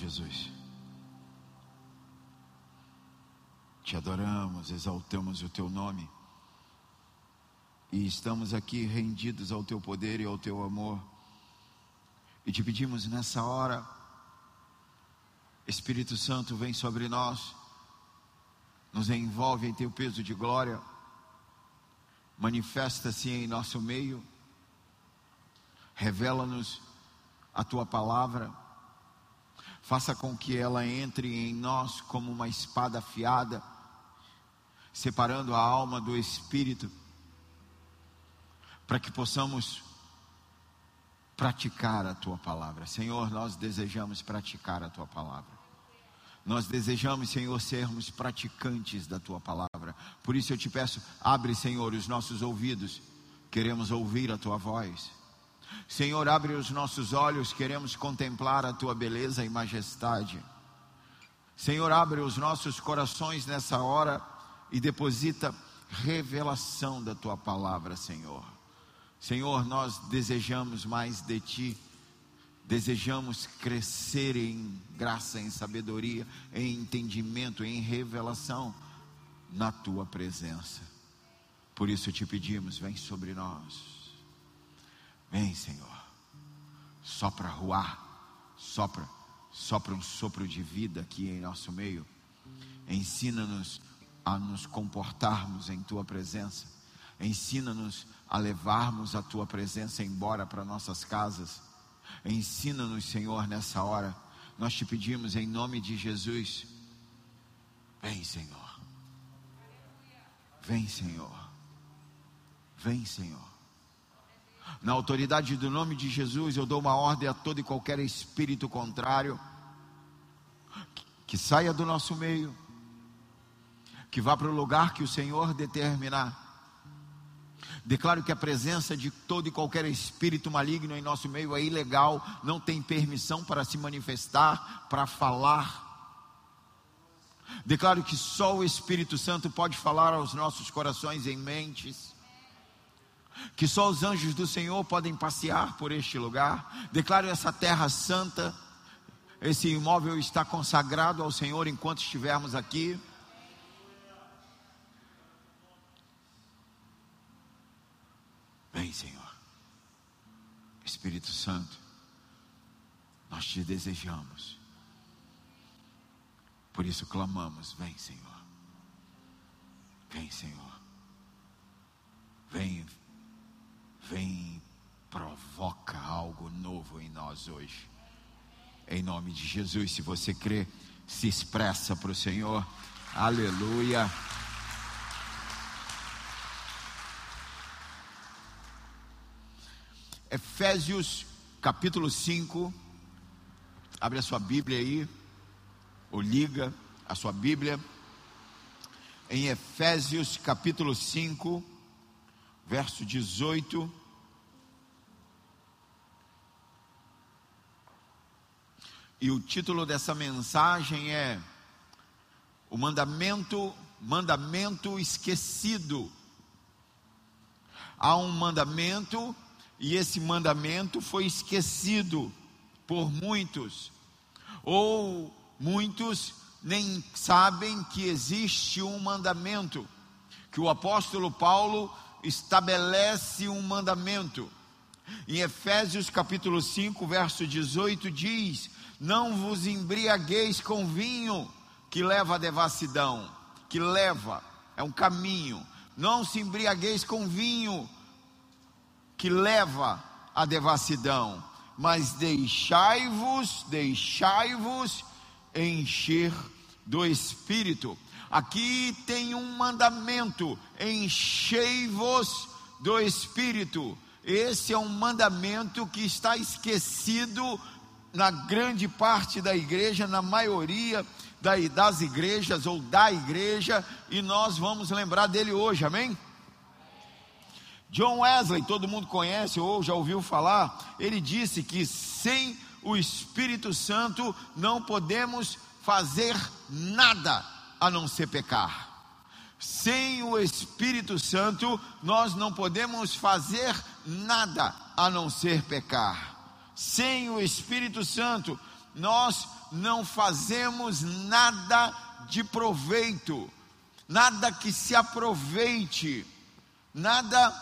Jesus. Te adoramos, exaltamos o teu nome. E estamos aqui rendidos ao teu poder e ao teu amor. E te pedimos nessa hora, Espírito Santo, vem sobre nós, nos envolve em teu peso de glória, manifesta-se em nosso meio, revela-nos a tua palavra, faça com que ela entre em nós como uma espada afiada, separando a alma do espírito, para que possamos praticar a tua palavra. Senhor, nós desejamos praticar a tua palavra. Nós desejamos, Senhor, sermos praticantes da tua palavra. Por isso eu te peço, abre, Senhor, os nossos ouvidos. Queremos ouvir a tua voz. Senhor, abre os nossos olhos, queremos contemplar a tua beleza e majestade. Senhor, abre os nossos corações nessa hora e deposita revelação da tua palavra, Senhor. Senhor, nós desejamos mais de Ti, desejamos crescer em graça, em sabedoria, em entendimento, em revelação na Tua presença. Por isso te pedimos, vem sobre nós, vem, Senhor, sopra ruar, sopra, sopra um sopro de vida aqui em nosso meio, ensina-nos a nos comportarmos em Tua presença Ensina-nos a levarmos a tua presença embora para nossas casas. Ensina-nos, Senhor, nessa hora. Nós te pedimos em nome de Jesus. Vem, Senhor. Vem, Senhor. Vem, Senhor. Na autoridade do nome de Jesus, eu dou uma ordem a todo e qualquer espírito contrário que saia do nosso meio, que vá para o lugar que o Senhor determinar Declaro que a presença de todo e qualquer espírito maligno em nosso meio é ilegal, não tem permissão para se manifestar, para falar. Declaro que só o Espírito Santo pode falar aos nossos corações e mentes. Que só os anjos do Senhor podem passear por este lugar. Declaro essa terra santa. Esse imóvel está consagrado ao Senhor enquanto estivermos aqui. Vem, Senhor. Espírito Santo, nós te desejamos. Por isso clamamos: Vem, Senhor. Vem, Senhor. Vem, vem, provoca algo novo em nós hoje. Em nome de Jesus, se você crê, se expressa para o Senhor. Aleluia. Efésios capítulo 5. Abre a sua Bíblia aí, ou liga a sua Bíblia. Em Efésios capítulo 5, verso 18. E o título dessa mensagem é O mandamento, mandamento esquecido. Há um mandamento e esse mandamento foi esquecido por muitos, ou muitos nem sabem que existe um mandamento, que o apóstolo Paulo estabelece um mandamento. Em Efésios capítulo 5, verso 18 diz: Não vos embriagueis com vinho que leva à devassidão, que leva, é um caminho. Não se embriagueis com vinho que leva à devassidão, mas deixai-vos, deixai-vos encher do Espírito. Aqui tem um mandamento: enchei-vos do Espírito. Esse é um mandamento que está esquecido na grande parte da igreja, na maioria das igrejas ou da igreja, e nós vamos lembrar dele hoje, amém? John Wesley, todo mundo conhece ou já ouviu falar, ele disse que sem o Espírito Santo não podemos fazer nada a não ser pecar. Sem o Espírito Santo, nós não podemos fazer nada a não ser pecar. Sem o Espírito Santo, nós não fazemos nada de proveito, nada que se aproveite, nada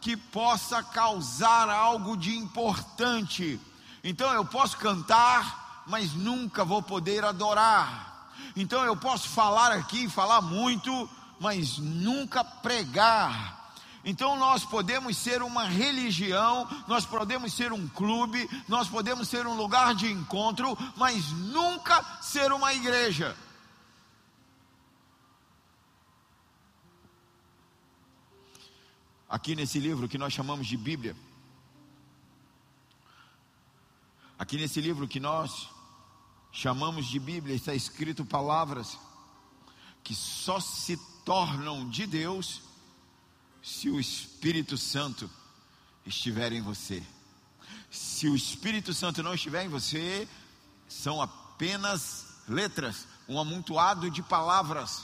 que possa causar algo de importante. Então eu posso cantar, mas nunca vou poder adorar. Então eu posso falar aqui, falar muito, mas nunca pregar. Então nós podemos ser uma religião, nós podemos ser um clube, nós podemos ser um lugar de encontro, mas nunca ser uma igreja. Aqui nesse livro que nós chamamos de Bíblia, aqui nesse livro que nós chamamos de Bíblia, está escrito palavras que só se tornam de Deus se o Espírito Santo estiver em você. Se o Espírito Santo não estiver em você, são apenas letras, um amontoado de palavras.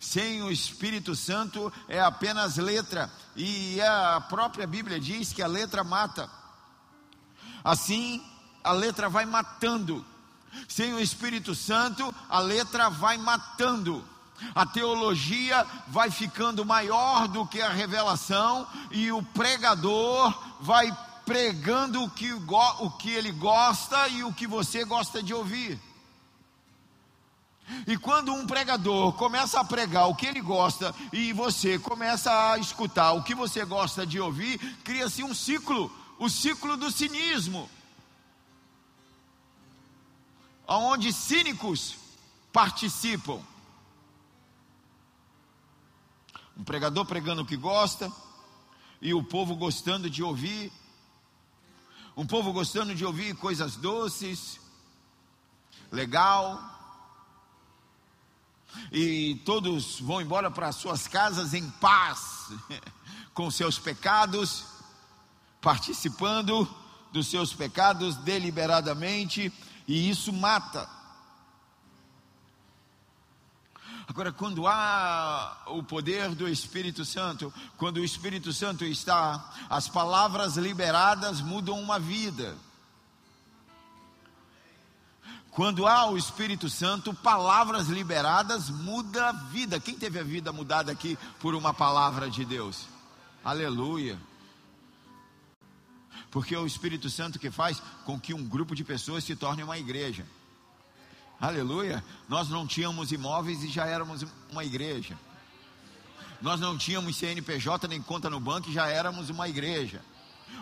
Sem o Espírito Santo é apenas letra, e a própria Bíblia diz que a letra mata. Assim, a letra vai matando. Sem o Espírito Santo, a letra vai matando. A teologia vai ficando maior do que a revelação, e o pregador vai pregando o que, o que ele gosta e o que você gosta de ouvir. E quando um pregador começa a pregar o que ele gosta e você começa a escutar o que você gosta de ouvir, cria-se um ciclo, o ciclo do cinismo. Onde cínicos participam. Um pregador pregando o que gosta, e o povo gostando de ouvir, um povo gostando de ouvir coisas doces, legal, e todos vão embora para suas casas em paz, com seus pecados, participando dos seus pecados deliberadamente, e isso mata. Agora, quando há o poder do Espírito Santo, quando o Espírito Santo está, as palavras liberadas mudam uma vida. Quando há o Espírito Santo, palavras liberadas muda a vida. Quem teve a vida mudada aqui por uma palavra de Deus? Aleluia. Porque é o Espírito Santo que faz com que um grupo de pessoas se torne uma igreja. Aleluia. Nós não tínhamos imóveis e já éramos uma igreja. Nós não tínhamos CNPJ nem conta no banco e já éramos uma igreja.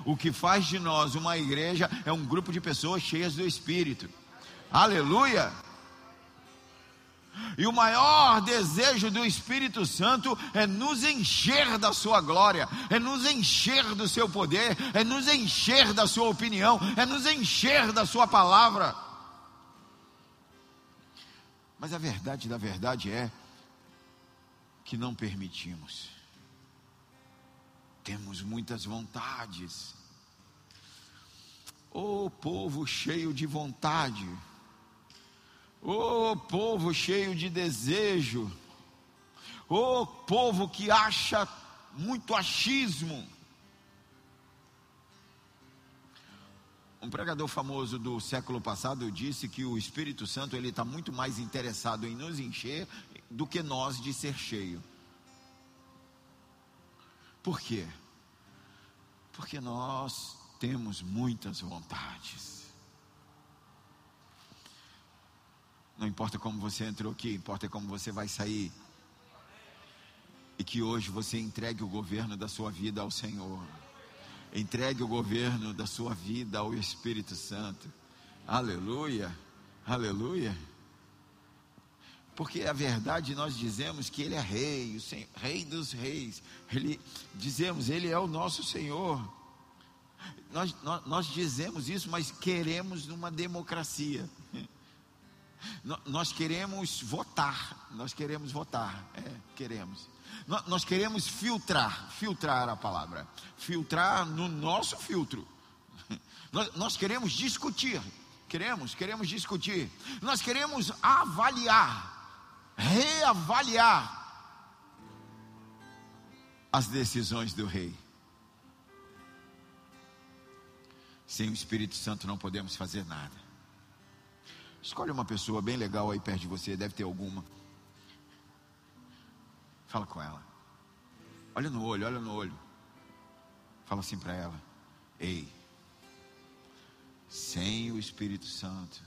O que faz de nós uma igreja é um grupo de pessoas cheias do Espírito. Aleluia. E o maior desejo do Espírito Santo é nos encher da sua glória, é nos encher do seu poder, é nos encher da sua opinião, é nos encher da sua palavra. Mas a verdade da verdade é que não permitimos. Temos muitas vontades. O oh, povo cheio de vontade. O oh, povo cheio de desejo. O oh, povo que acha muito achismo. Um pregador famoso do século passado disse que o Espírito Santo ele está muito mais interessado em nos encher do que nós de ser cheio. Por quê? Porque nós temos muitas vontades. Não importa como você entrou aqui, importa como você vai sair. E que hoje você entregue o governo da sua vida ao Senhor. Entregue o governo da sua vida ao Espírito Santo. Aleluia, aleluia. Porque a verdade nós dizemos que Ele é Rei, o Senhor, Rei dos Reis. Ele, dizemos, Ele é o nosso Senhor. Nós, nós, nós dizemos isso, mas queremos uma democracia. Nós queremos votar, nós queremos votar, é, queremos. Nós queremos filtrar, filtrar a palavra, filtrar no nosso filtro. Nós queremos discutir, queremos, queremos discutir. Nós queremos avaliar, reavaliar as decisões do rei. Sem o Espírito Santo não podemos fazer nada. Escolhe uma pessoa bem legal aí perto de você, deve ter alguma. Fala com ela. Olha no olho, olha no olho. Fala assim para ela: Ei, sem o Espírito Santo,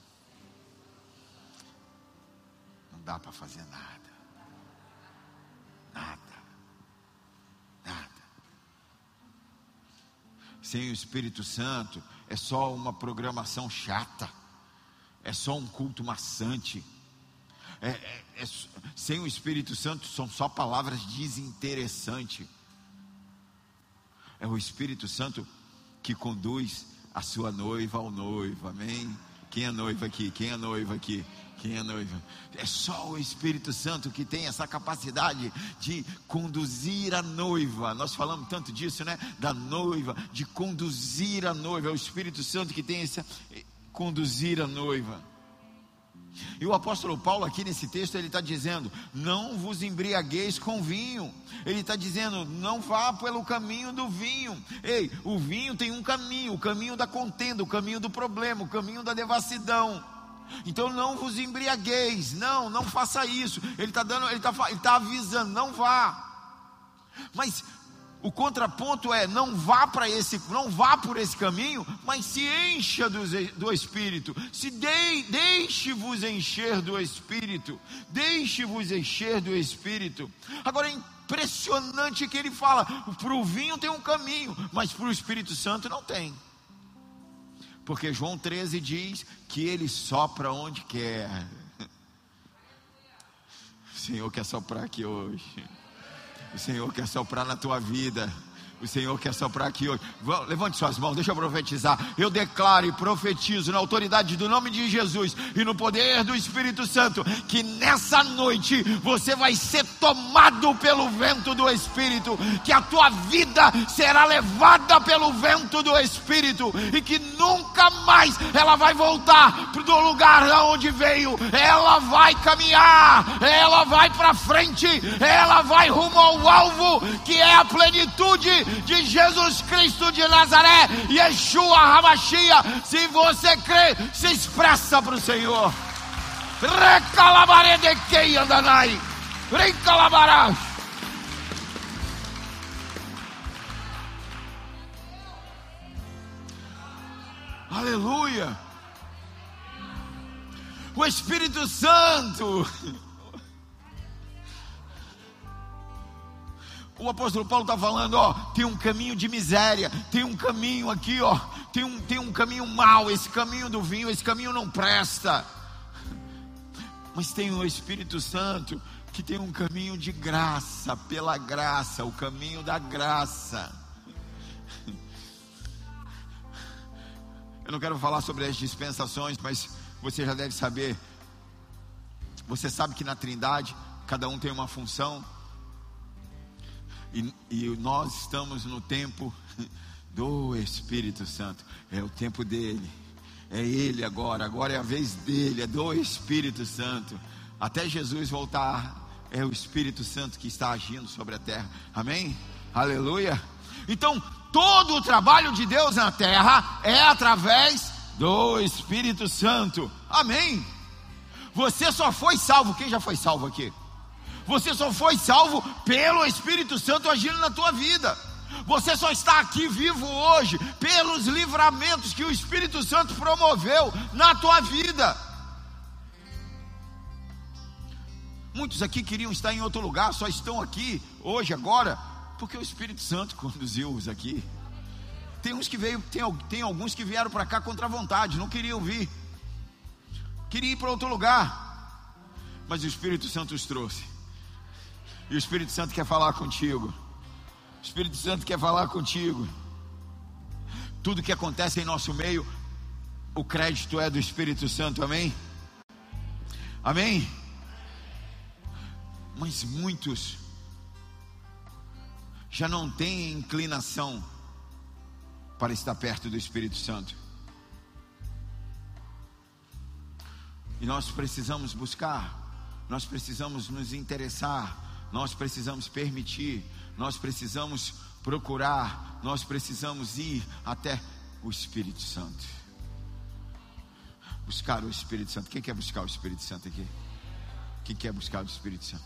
não dá para fazer nada. Nada. Nada. Sem o Espírito Santo, é só uma programação chata, é só um culto maçante. É, é, é, sem o Espírito Santo são só palavras desinteressantes. É o Espírito Santo que conduz a sua noiva ao noivo, amém? Quem é noiva aqui? Quem é noiva aqui? Quem é noiva? É só o Espírito Santo que tem essa capacidade de conduzir a noiva. Nós falamos tanto disso, né? Da noiva, de conduzir a noiva. É o Espírito Santo que tem essa conduzir a noiva. E o apóstolo Paulo, aqui nesse texto, ele está dizendo: não vos embriagueis com vinho. Ele está dizendo: não vá pelo caminho do vinho. Ei, o vinho tem um caminho: o caminho da contenda, o caminho do problema, o caminho da devassidão. Então não vos embriagueis, não, não faça isso. Ele está dando, ele está ele tá avisando, não vá. Mas o contraponto é não vá para esse, não vá por esse caminho, mas se encha do, do Espírito, se de, deixe-vos encher do Espírito, deixe-vos encher do Espírito. Agora é impressionante que ele fala: para o vinho tem um caminho, mas para o Espírito Santo não tem. Porque João 13 diz que ele sopra onde quer. O Senhor quer soprar aqui hoje. O Senhor quer soprar na tua vida. O Senhor quer soprar aqui hoje. Levante suas mãos, deixa eu profetizar. Eu declaro e profetizo na autoridade do nome de Jesus e no poder do Espírito Santo que nessa noite você vai ser tomado pelo vento do Espírito, que a tua vida será levada pelo vento do Espírito e que nunca mais ela vai voltar para o lugar onde veio. Ela vai caminhar, ela vai para frente, ela vai rumo ao alvo que é a plenitude de Jesus Cristo de Nazaré, Yeshua Hamashia. Se você crê, se expressa para o Senhor. Recalabare de quem andanai. Recalabarás. Aleluia. O Espírito Santo o apóstolo Paulo está falando, ó, tem um caminho de miséria, tem um caminho aqui, ó, tem um, tem um caminho mau, esse caminho do vinho, esse caminho não presta. Mas tem o Espírito Santo que tem um caminho de graça, pela graça, o caminho da graça. Eu não quero falar sobre as dispensações, mas você já deve saber. Você sabe que na Trindade cada um tem uma função. E, e nós estamos no tempo do Espírito Santo. É o tempo dele. É ele agora. Agora é a vez dele. É do Espírito Santo. Até Jesus voltar, é o Espírito Santo que está agindo sobre a terra. Amém? Aleluia. Então, todo o trabalho de Deus na terra é através do Espírito Santo. Amém. Você só foi salvo. Quem já foi salvo aqui? Você só foi salvo pelo Espírito Santo agindo na tua vida. Você só está aqui vivo hoje pelos livramentos que o Espírito Santo promoveu na tua vida. Muitos aqui queriam estar em outro lugar, só estão aqui hoje, agora, porque o Espírito Santo conduziu-os aqui. Tem uns que veio, tem, tem alguns que vieram para cá contra a vontade, não queriam vir, queriam ir para outro lugar, mas o Espírito Santo os trouxe. E o Espírito Santo quer falar contigo. O Espírito Santo quer falar contigo. Tudo que acontece em nosso meio, o crédito é do Espírito Santo, amém? Amém? Mas muitos já não têm inclinação para estar perto do Espírito Santo. E nós precisamos buscar, nós precisamos nos interessar nós precisamos permitir, nós precisamos procurar, nós precisamos ir até o Espírito Santo. buscar o Espírito Santo. Quem quer buscar o Espírito Santo aqui? Quem quer buscar o Espírito Santo?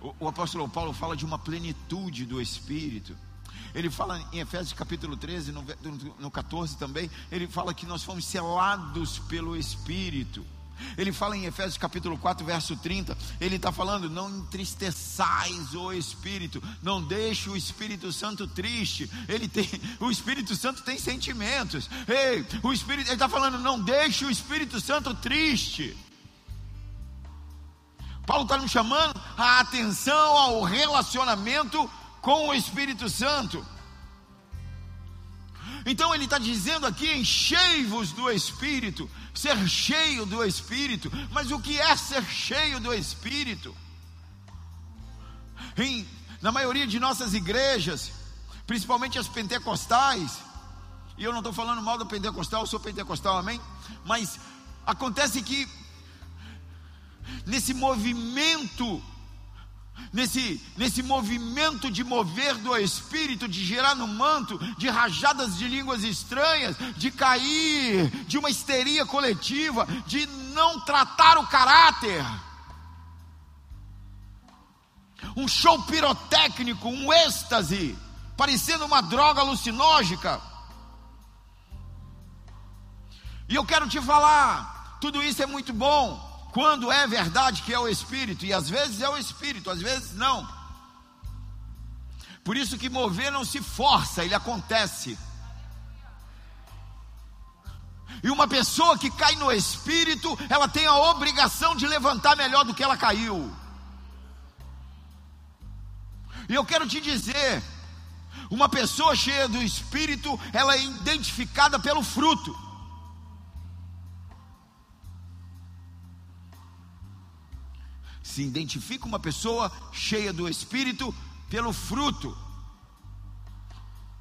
O, o apóstolo Paulo fala de uma plenitude do Espírito. Ele fala em Efésios capítulo 13, no, no 14 também, ele fala que nós fomos selados pelo Espírito. Ele fala em Efésios capítulo 4, verso 30, ele está falando: não entristeçais o Espírito, não deixe o Espírito Santo triste. Ele tem, o Espírito Santo tem sentimentos. Ei, o Espírito, ele está falando: não deixe o Espírito Santo triste. Paulo está nos chamando a atenção ao relacionamento com o Espírito Santo. Então ele está dizendo aqui: enchei-vos do Espírito, ser cheio do Espírito. Mas o que é ser cheio do Espírito? Em, na maioria de nossas igrejas, principalmente as pentecostais, e eu não estou falando mal do pentecostal, eu sou pentecostal, amém? Mas acontece que nesse movimento nesse, nesse movimento de mover do Espírito, de gerar no manto, de rajadas de línguas estranhas, de cair, de uma histeria coletiva, de não tratar o caráter. Um show pirotécnico, um êxtase, parecendo uma droga alucinógica. E eu quero te falar, tudo isso é muito bom, quando é verdade que é o Espírito, e às vezes é o Espírito, às vezes não. Por isso que mover não se força, ele acontece. E uma pessoa que cai no Espírito, ela tem a obrigação de levantar melhor do que ela caiu. E eu quero te dizer, uma pessoa cheia do Espírito, ela é identificada pelo fruto. Se identifica uma pessoa cheia do Espírito pelo fruto.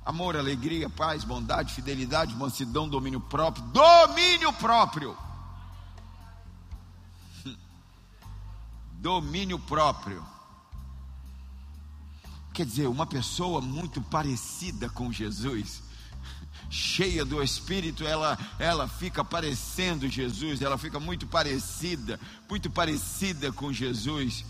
Amor, alegria, paz, bondade, fidelidade, mansidão, domínio próprio. Domínio próprio. Domínio próprio. Quer dizer, uma pessoa muito parecida com Jesus cheia do Espírito, ela, ela fica parecendo Jesus, ela fica muito parecida, muito parecida com Jesus.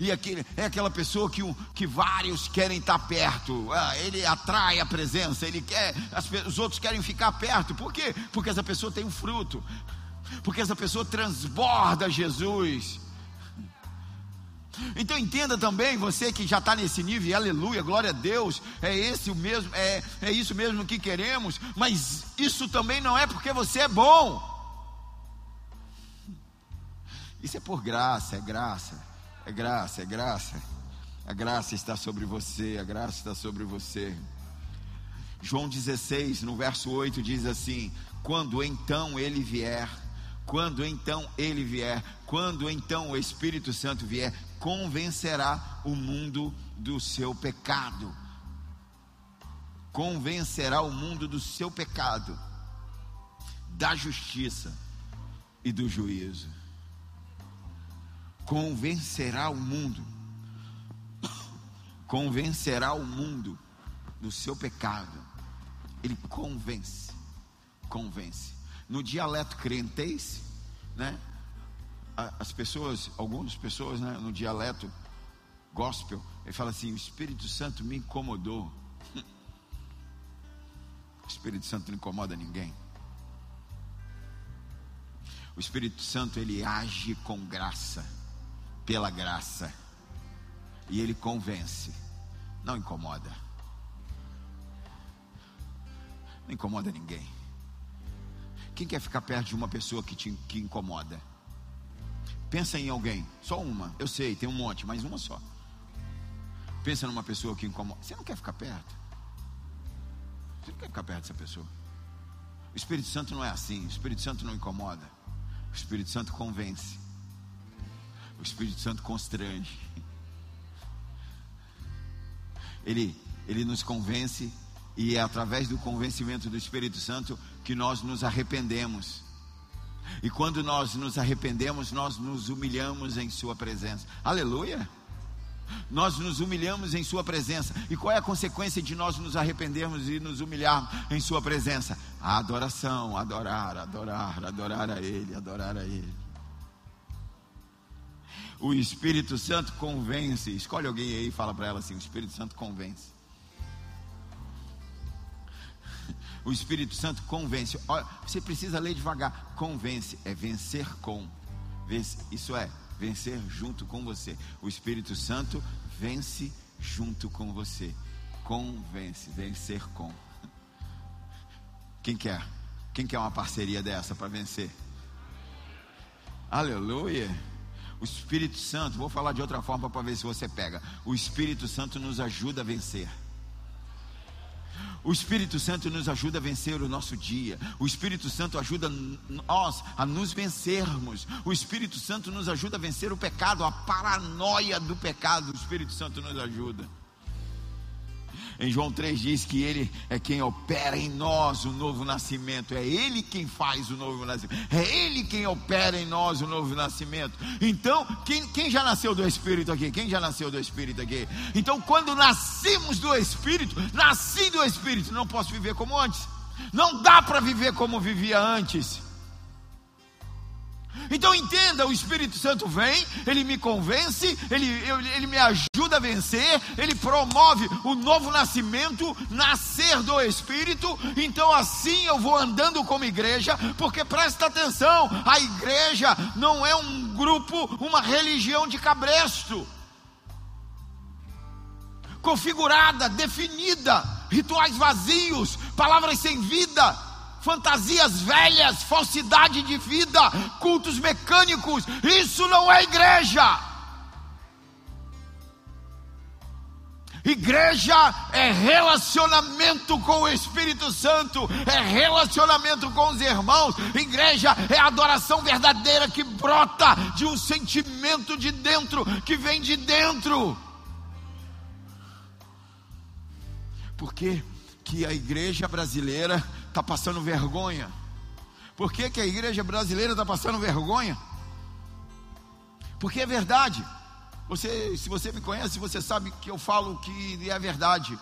E aquele, é aquela pessoa que, que vários querem estar perto, ah, ele atrai a presença, ele quer, as, os outros querem ficar perto, por quê? Porque essa pessoa tem um fruto, porque essa pessoa transborda Jesus. Então entenda também, você que já está nesse nível, aleluia, glória a Deus, é esse o mesmo, é, é isso mesmo que queremos, mas isso também não é porque você é bom. Isso é por graça, é graça, é graça, é graça. A graça está sobre você, a graça está sobre você. João 16, no verso 8, diz assim: Quando então ele vier, quando então ele vier, quando então o Espírito Santo vier, convencerá o mundo do seu pecado. Convencerá o mundo do seu pecado, da justiça e do juízo. Convencerá o mundo, convencerá o mundo do seu pecado. Ele convence, convence. No dialeto crentez, né? As pessoas, algumas pessoas, né, no dialeto gospel, ele fala assim: o Espírito Santo me incomodou. O Espírito Santo não incomoda ninguém. O Espírito Santo ele age com graça, pela graça, e ele convence, não incomoda. Não incomoda ninguém. Quem quer ficar perto de uma pessoa que te que incomoda? Pensa em alguém, só uma. Eu sei, tem um monte, mas uma só. Pensa numa pessoa que incomoda. Você não quer ficar perto? Você não quer ficar perto dessa pessoa? O Espírito Santo não é assim. O Espírito Santo não incomoda. O Espírito Santo convence. O Espírito Santo constrange. Ele, ele nos convence e é através do convencimento do Espírito Santo que nós nos arrependemos e quando nós nos arrependemos, nós nos humilhamos em Sua presença. Aleluia! Nós nos humilhamos em Sua presença. E qual é a consequência de nós nos arrependermos e nos humilharmos em Sua presença? A adoração, adorar, adorar, adorar a Ele, adorar a Ele. O Espírito Santo convence. Escolhe alguém aí e fala para ela assim: o Espírito Santo convence. O Espírito Santo convence. Olha, você precisa ler devagar. Convence é vencer com. Vence, isso é vencer junto com você. O Espírito Santo vence junto com você. Convence, vencer com. Quem quer? Quem quer uma parceria dessa para vencer? Aleluia. O Espírito Santo, vou falar de outra forma para ver se você pega. O Espírito Santo nos ajuda a vencer. O Espírito Santo nos ajuda a vencer o nosso dia. O Espírito Santo ajuda nós a nos vencermos. O Espírito Santo nos ajuda a vencer o pecado, a paranoia do pecado. O Espírito Santo nos ajuda. Em João 3 diz que Ele é quem opera em nós o novo nascimento. É Ele quem faz o novo nascimento. É Ele quem opera em nós o novo nascimento. Então, quem, quem já nasceu do Espírito aqui? Quem já nasceu do Espírito aqui? Então, quando nascemos do Espírito, nasci do Espírito, não posso viver como antes. Não dá para viver como vivia antes. Então entenda, o Espírito Santo vem, ele me convence, ele, ele me ajuda a vencer, ele promove o novo nascimento, nascer do Espírito. Então assim eu vou andando como igreja, porque presta atenção, a igreja não é um grupo, uma religião de cabresto. Configurada, definida, rituais vazios, palavras sem vida fantasias velhas, falsidade de vida, cultos mecânicos. Isso não é igreja. Igreja é relacionamento com o Espírito Santo, é relacionamento com os irmãos. Igreja é adoração verdadeira que brota de um sentimento de dentro, que vem de dentro. Por que, que a igreja brasileira está passando vergonha. Por que, que a igreja brasileira está passando vergonha? Porque é verdade. Você, se você me conhece, você sabe que eu falo que é verdade.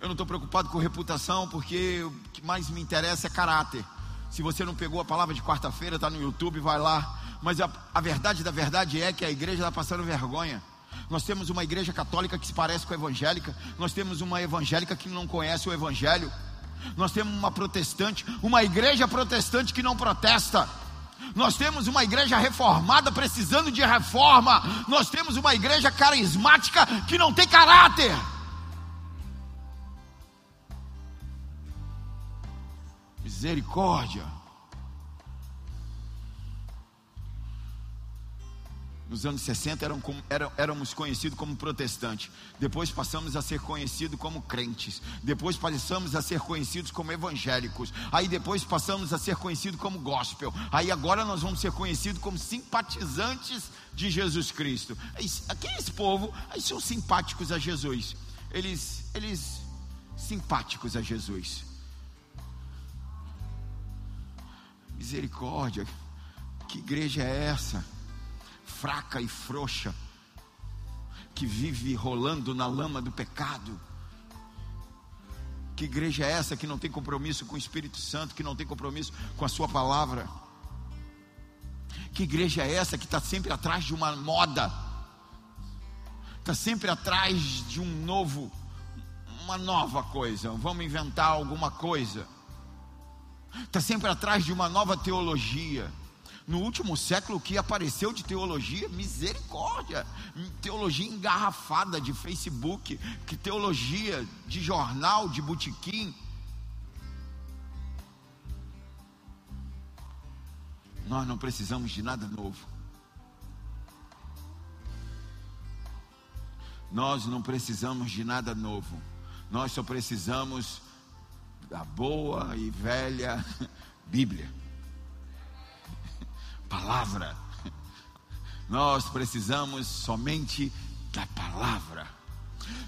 Eu não estou preocupado com reputação, porque o que mais me interessa é caráter. Se você não pegou a palavra de quarta-feira, está no YouTube, vai lá. Mas a, a verdade da verdade é que a igreja está passando vergonha. Nós temos uma igreja católica que se parece com a evangélica. Nós temos uma evangélica que não conhece o evangelho. Nós temos uma protestante, uma igreja protestante que não protesta. Nós temos uma igreja reformada precisando de reforma. Nós temos uma igreja carismática que não tem caráter. Misericórdia. Nos anos 60 eram, eram, éramos conhecidos como protestantes. Depois passamos a ser conhecidos como crentes. Depois passamos a ser conhecidos como evangélicos. Aí depois passamos a ser conhecidos como gospel. Aí agora nós vamos ser conhecidos como simpatizantes de Jesus Cristo. Quem é esse povo? Aí são simpáticos a Jesus. Eles, eles simpáticos a Jesus. Misericórdia. Que igreja é essa? Fraca e frouxa, que vive rolando na lama do pecado. Que igreja é essa que não tem compromisso com o Espírito Santo, que não tem compromisso com a Sua palavra? Que igreja é essa que está sempre atrás de uma moda, está sempre atrás de um novo, uma nova coisa, vamos inventar alguma coisa, está sempre atrás de uma nova teologia no último século que apareceu de teologia, misericórdia, teologia engarrafada de Facebook, que teologia de jornal, de botequim. Nós não precisamos de nada novo. Nós não precisamos de nada novo. Nós só precisamos da boa e velha Bíblia palavra. Nós precisamos somente da palavra.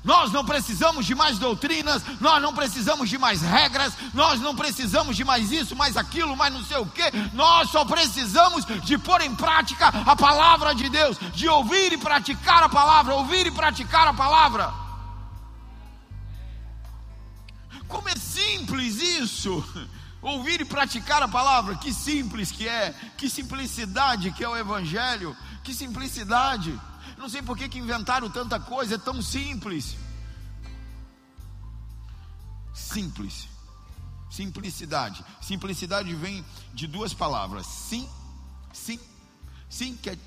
Nós não precisamos de mais doutrinas, nós não precisamos de mais regras, nós não precisamos de mais isso, mais aquilo, mais não sei o que. Nós só precisamos de pôr em prática a palavra de Deus, de ouvir e praticar a palavra, ouvir e praticar a palavra. Como é simples isso! Ouvir e praticar a palavra, que simples que é, que simplicidade que é o Evangelho, que simplicidade. Não sei por que, inventaram tanta coisa, é tão simples. Simples. Simplicidade. Simplicidade vem de duas palavras. Sim, sim, sim, que é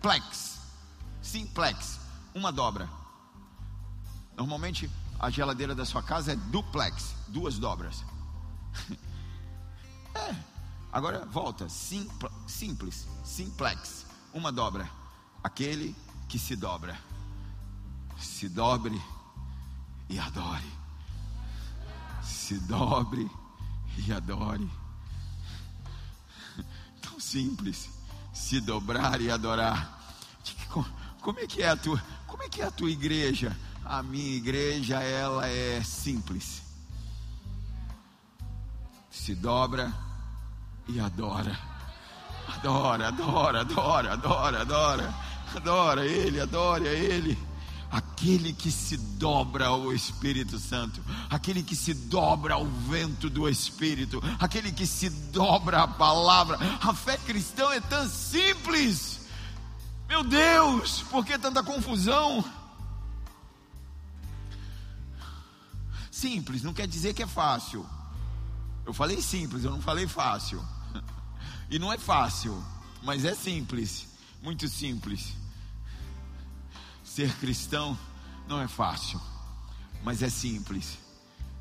plex. Simplex. Uma dobra. Normalmente a geladeira da sua casa é duplex, duas dobras. É. Agora volta. Sim, simples, simplex, uma dobra. Aquele que se dobra. Se dobre e adore. Se dobre e adore. Tão simples. Se dobrar e adorar. Como é que é a tua, como é que é a tua igreja? A minha igreja, ela é simples. Se dobra e adora. Adora, adora, adora, adora, adora adora Ele, adore a Ele. Aquele que se dobra ao Espírito Santo, aquele que se dobra ao vento do Espírito, aquele que se dobra à palavra. A fé cristã é tão simples. Meu Deus, por que tanta confusão? Simples não quer dizer que é fácil. Eu falei simples, eu não falei fácil. E não é fácil, mas é simples, muito simples. Ser cristão não é fácil, mas é simples.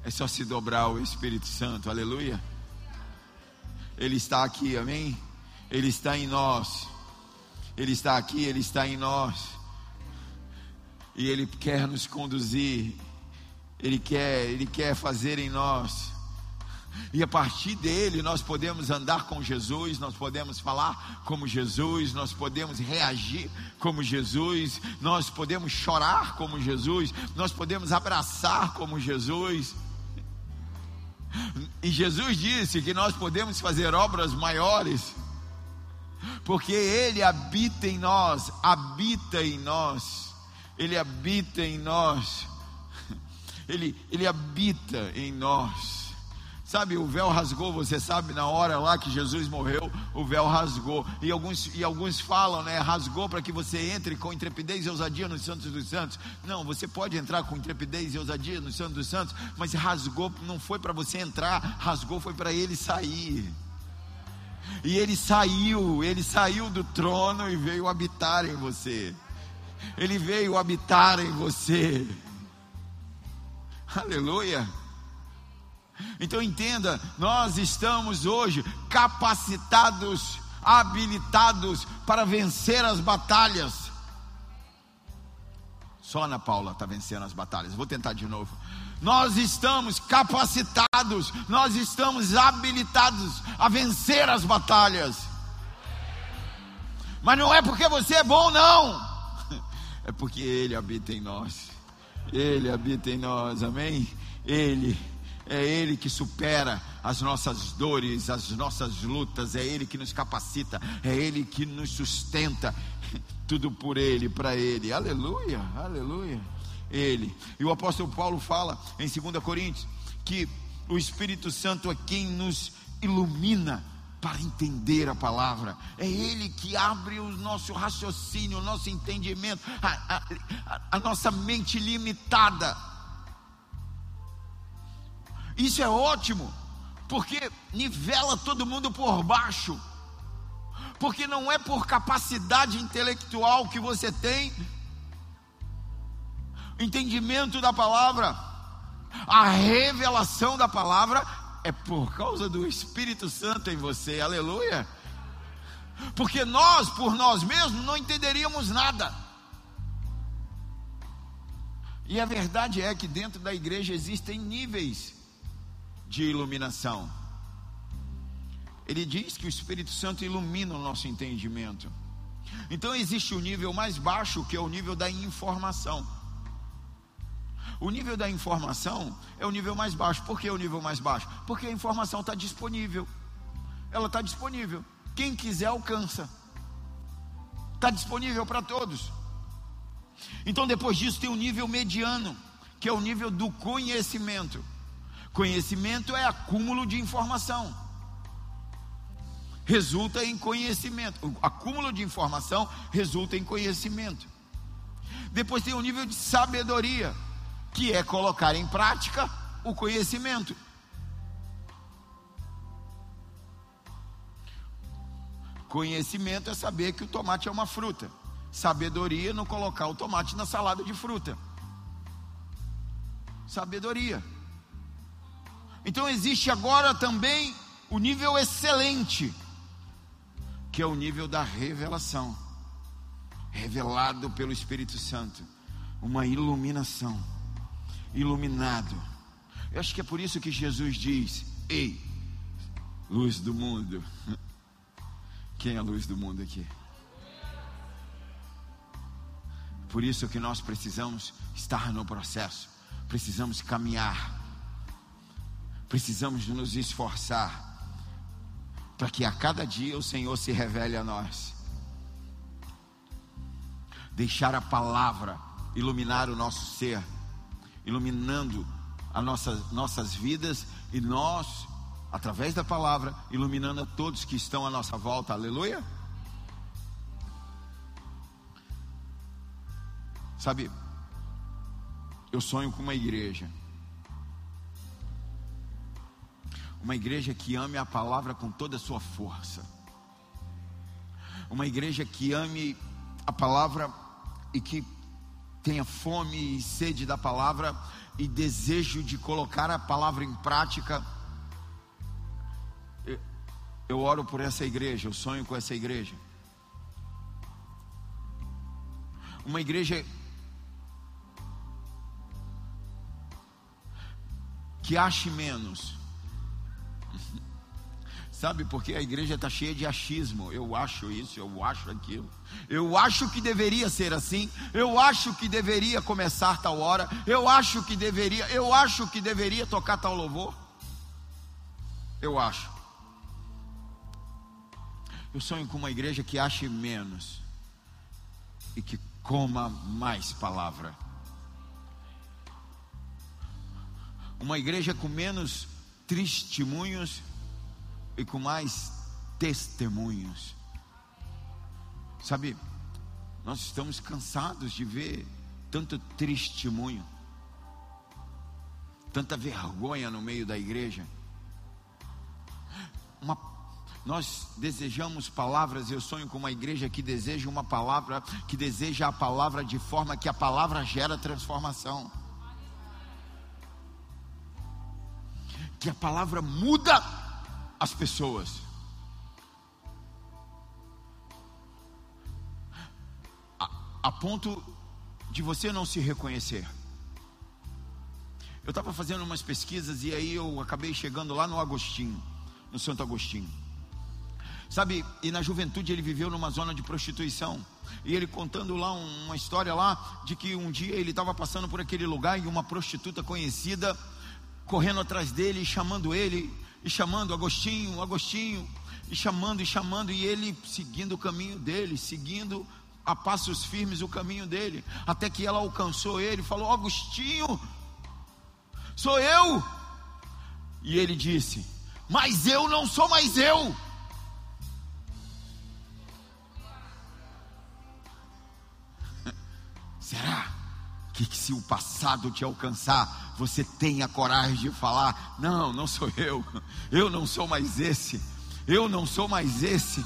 É só se dobrar ao Espírito Santo, aleluia. Ele está aqui, amém? Ele está em nós. Ele está aqui, ele está em nós. E ele quer nos conduzir. Ele quer, ele quer fazer em nós e a partir dele nós podemos andar com Jesus, nós podemos falar como Jesus, nós podemos reagir como Jesus, nós podemos chorar como Jesus, nós podemos abraçar como Jesus. E Jesus disse que nós podemos fazer obras maiores, porque Ele habita em nós, habita em nós, Ele habita em nós, Ele, Ele habita em nós. Sabe, o véu rasgou, você sabe, na hora lá que Jesus morreu, o véu rasgou. E alguns, e alguns falam, né? Rasgou para que você entre com intrepidez e ousadia nos Santos dos Santos. Não, você pode entrar com intrepidez e ousadia nos Santos dos Santos, mas rasgou não foi para você entrar, rasgou foi para ele sair. E ele saiu, ele saiu do trono e veio habitar em você. Ele veio habitar em você. Aleluia. Então entenda, nós estamos hoje capacitados, habilitados para vencer as batalhas. Só Ana Paula está vencendo as batalhas. Vou tentar de novo. Nós estamos capacitados, nós estamos habilitados a vencer as batalhas. Mas não é porque você é bom, não. É porque Ele habita em nós. Ele habita em nós, amém? Ele é Ele que supera as nossas dores, as nossas lutas, é Ele que nos capacita, é Ele que nos sustenta, tudo por Ele, para Ele, aleluia, aleluia, Ele. E o apóstolo Paulo fala em 2 Coríntios que o Espírito Santo é quem nos ilumina para entender a palavra, é Ele que abre o nosso raciocínio, o nosso entendimento, a, a, a nossa mente limitada isso é ótimo, porque nivela todo mundo por baixo. Porque não é por capacidade intelectual que você tem entendimento da palavra, a revelação da palavra é por causa do Espírito Santo em você, aleluia. Porque nós, por nós mesmos, não entenderíamos nada. E a verdade é que dentro da igreja existem níveis de iluminação. Ele diz que o Espírito Santo ilumina o nosso entendimento. Então existe o nível mais baixo, que é o nível da informação. O nível da informação é o nível mais baixo. Por que o nível mais baixo? Porque a informação está disponível. Ela está disponível. Quem quiser alcança. Está disponível para todos. Então, depois disso, tem o nível mediano, que é o nível do conhecimento. Conhecimento é acúmulo de informação. Resulta em conhecimento. O acúmulo de informação resulta em conhecimento. Depois tem o nível de sabedoria, que é colocar em prática o conhecimento. Conhecimento é saber que o tomate é uma fruta. Sabedoria é não colocar o tomate na salada de fruta. Sabedoria. Então existe agora também o nível excelente, que é o nível da revelação revelado pelo Espírito Santo uma iluminação iluminado. Eu acho que é por isso que Jesus diz: Ei, luz do mundo. Quem é a luz do mundo aqui? Por isso que nós precisamos estar no processo, precisamos caminhar, precisamos nos esforçar, para que a cada dia o Senhor se revele a nós. Deixar a palavra iluminar o nosso ser iluminando as nossas, nossas vidas e nós, através da palavra, iluminando a todos que estão à nossa volta. Aleluia. Sabe, eu sonho com uma igreja. Uma igreja que ame a palavra com toda a sua força. Uma igreja que ame a palavra e que tenha fome e sede da palavra e desejo de colocar a palavra em prática. Eu, oro por essa igreja, eu sonho com essa igreja. Uma igreja que ache menos Sabe, porque a igreja está cheia de achismo. Eu acho isso, eu acho aquilo. Eu acho que deveria ser assim. Eu acho que deveria começar tal hora. Eu acho que deveria, eu acho que deveria tocar tal louvor. Eu acho. Eu sonho com uma igreja que ache menos e que coma mais palavra. Uma igreja com menos testemunhos e com mais testemunhos. Sabe, nós estamos cansados de ver tanto testemunho, tanta vergonha no meio da igreja. Uma, nós desejamos palavras, eu sonho com uma igreja que deseja uma palavra, que deseja a palavra de forma que a palavra gera transformação. Que a palavra muda as pessoas. A, a ponto de você não se reconhecer. Eu estava fazendo umas pesquisas e aí eu acabei chegando lá no Agostinho, no Santo Agostinho. Sabe, e na juventude ele viveu numa zona de prostituição. E ele contando lá uma história lá de que um dia ele estava passando por aquele lugar e uma prostituta conhecida correndo atrás dele, chamando ele, e chamando Agostinho, Agostinho, e chamando e chamando, e ele seguindo o caminho dele, seguindo a passos firmes o caminho dele, até que ela alcançou ele e falou: Agostinho, sou eu. E ele disse: Mas eu não sou mais eu. Será? Que, se o passado te alcançar, você tenha coragem de falar: não, não sou eu, eu não sou mais esse, eu não sou mais esse.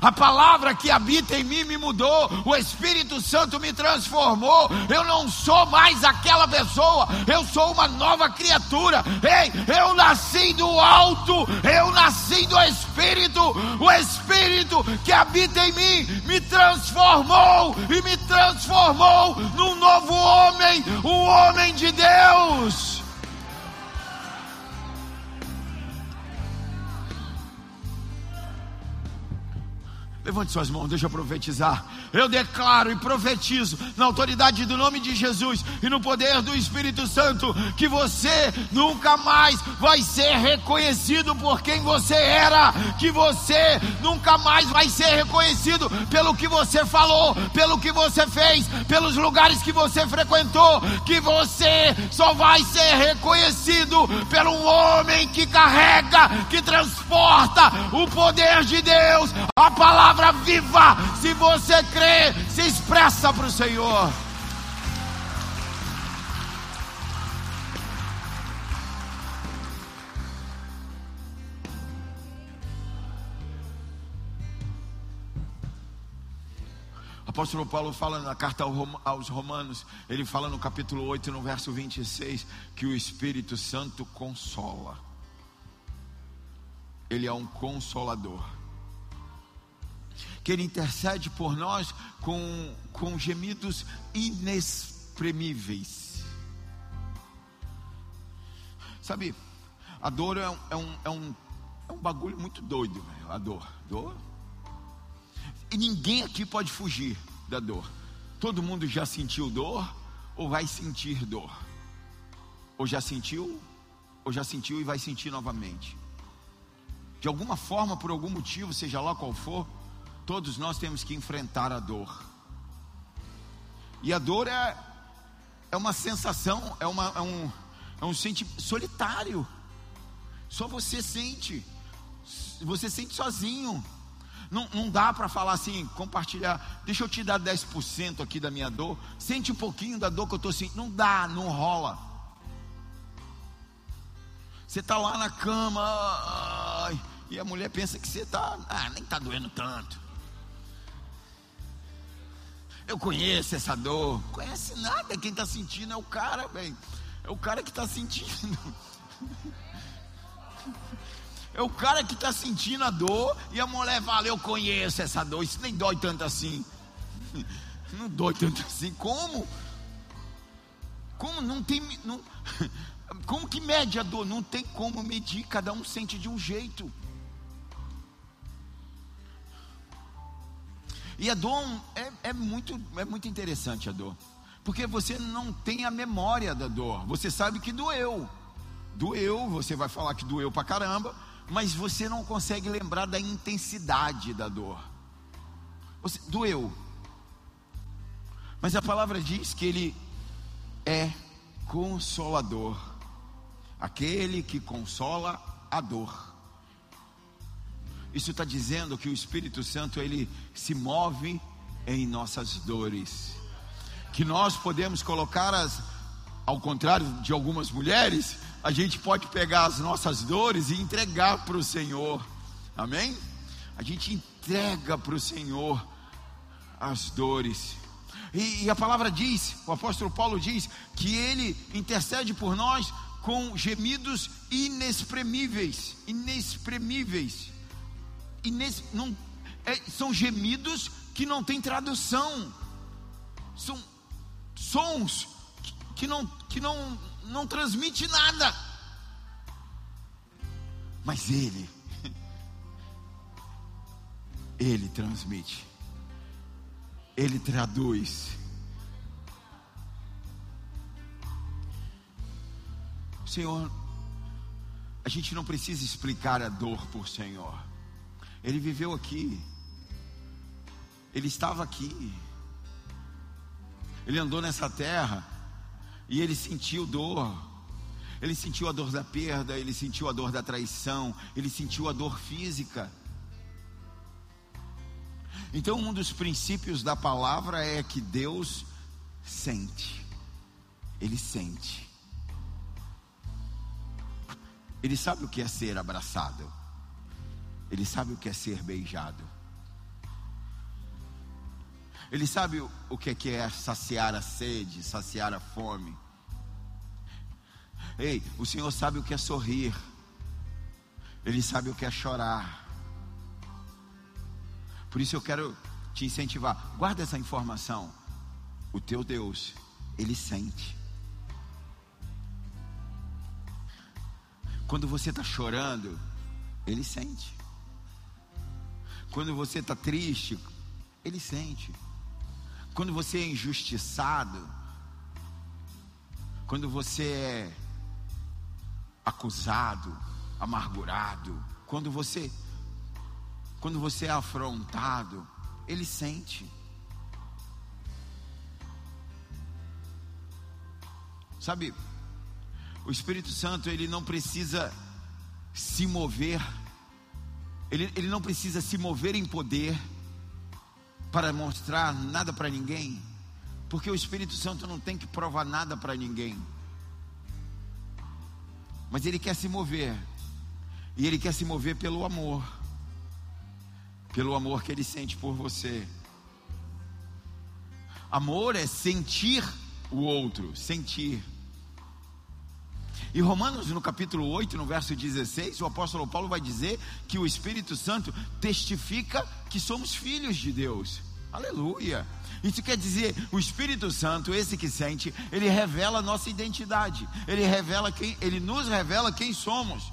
A palavra que habita em mim me mudou, o Espírito Santo me transformou. Eu não sou mais aquela pessoa, eu sou uma nova criatura. Ei, eu nasci do alto, eu nasci do Espírito. O Espírito que habita em mim me transformou e me transformou num novo homem, um homem de Deus. Levante suas mãos, deixa eu profetizar. Eu declaro e profetizo, na autoridade do nome de Jesus e no poder do Espírito Santo, que você nunca mais vai ser reconhecido por quem você era, que você nunca mais vai ser reconhecido pelo que você falou, pelo que você fez, pelos lugares que você frequentou, que você só vai ser reconhecido pelo homem que carrega, que transporta o poder de Deus, a palavra palavra viva. Se você crê, se expressa para o Senhor. apóstolo Paulo fala na carta aos Romanos, ele fala no capítulo 8, no verso 26, que o Espírito Santo consola. Ele é um consolador que Ele intercede por nós com, com gemidos inexprimíveis. Sabe, a dor é um, é um, é um, é um bagulho muito doido, a dor. Dor. E ninguém aqui pode fugir da dor. Todo mundo já sentiu dor ou vai sentir dor? Ou já sentiu, ou já sentiu e vai sentir novamente. De alguma forma, por algum motivo, seja lá qual for, Todos nós temos que enfrentar a dor. E a dor é, é uma sensação, é, uma, é um, é um sentimento solitário. Só você sente. Você sente sozinho. Não, não dá para falar assim, compartilhar. Deixa eu te dar 10% aqui da minha dor. Sente um pouquinho da dor que eu estou sentindo. Não dá, não rola. Você está lá na cama e a mulher pensa que você está. Ah, nem está doendo tanto. Eu conheço essa dor. Conhece nada. Quem está sentindo é o cara, velho. É o cara que está sentindo. É o cara que está sentindo a dor e a mulher fala: Eu conheço essa dor. Isso nem dói tanto assim. Não dói tanto assim. Como? Como não tem. Não, como que mede a dor? Não tem como medir. Cada um sente de um jeito. E a dor é, é, muito, é muito interessante a dor. Porque você não tem a memória da dor. Você sabe que doeu. Doeu, você vai falar que doeu pra caramba, mas você não consegue lembrar da intensidade da dor. Você, doeu. Mas a palavra diz que ele é consolador. Aquele que consola a dor. Isso está dizendo que o Espírito Santo ele se move em nossas dores. Que nós podemos colocar as, ao contrário de algumas mulheres, a gente pode pegar as nossas dores e entregar para o Senhor. Amém? A gente entrega para o Senhor as dores. E, e, a palavra diz, o apóstolo Paulo diz, que ele intercede por nós com gemidos inexprimíveis, inexprimíveis nesse, não, é, são gemidos que não têm tradução, são sons que, que não, que não, não transmite nada, mas Ele, Ele transmite, Ele traduz. Senhor, a gente não precisa explicar a dor por Senhor. Ele viveu aqui. Ele estava aqui. Ele andou nessa terra e ele sentiu dor. Ele sentiu a dor da perda, ele sentiu a dor da traição, ele sentiu a dor física. Então, um dos princípios da palavra é que Deus sente. Ele sente. Ele sabe o que é ser abraçado. Ele sabe o que é ser beijado. Ele sabe o que é saciar a sede, saciar a fome. Ei, o Senhor sabe o que é sorrir. Ele sabe o que é chorar. Por isso eu quero te incentivar. Guarda essa informação. O teu Deus, ele sente. Quando você está chorando, ele sente. Quando você está triste, Ele sente. Quando você é injustiçado, quando você é acusado, amargurado, quando você quando você é afrontado, ele sente. Sabe, o Espírito Santo, ele não precisa se mover, ele, ele não precisa se mover em poder para mostrar nada para ninguém, porque o Espírito Santo não tem que provar nada para ninguém, mas ele quer se mover, e ele quer se mover pelo amor, pelo amor que ele sente por você. Amor é sentir o outro, sentir. E Romanos, no capítulo 8, no verso 16, o apóstolo Paulo vai dizer que o Espírito Santo testifica que somos filhos de Deus. Aleluia! Isso quer dizer, o Espírito Santo, esse que sente, ele revela a nossa identidade. Ele revela quem, ele nos revela quem somos.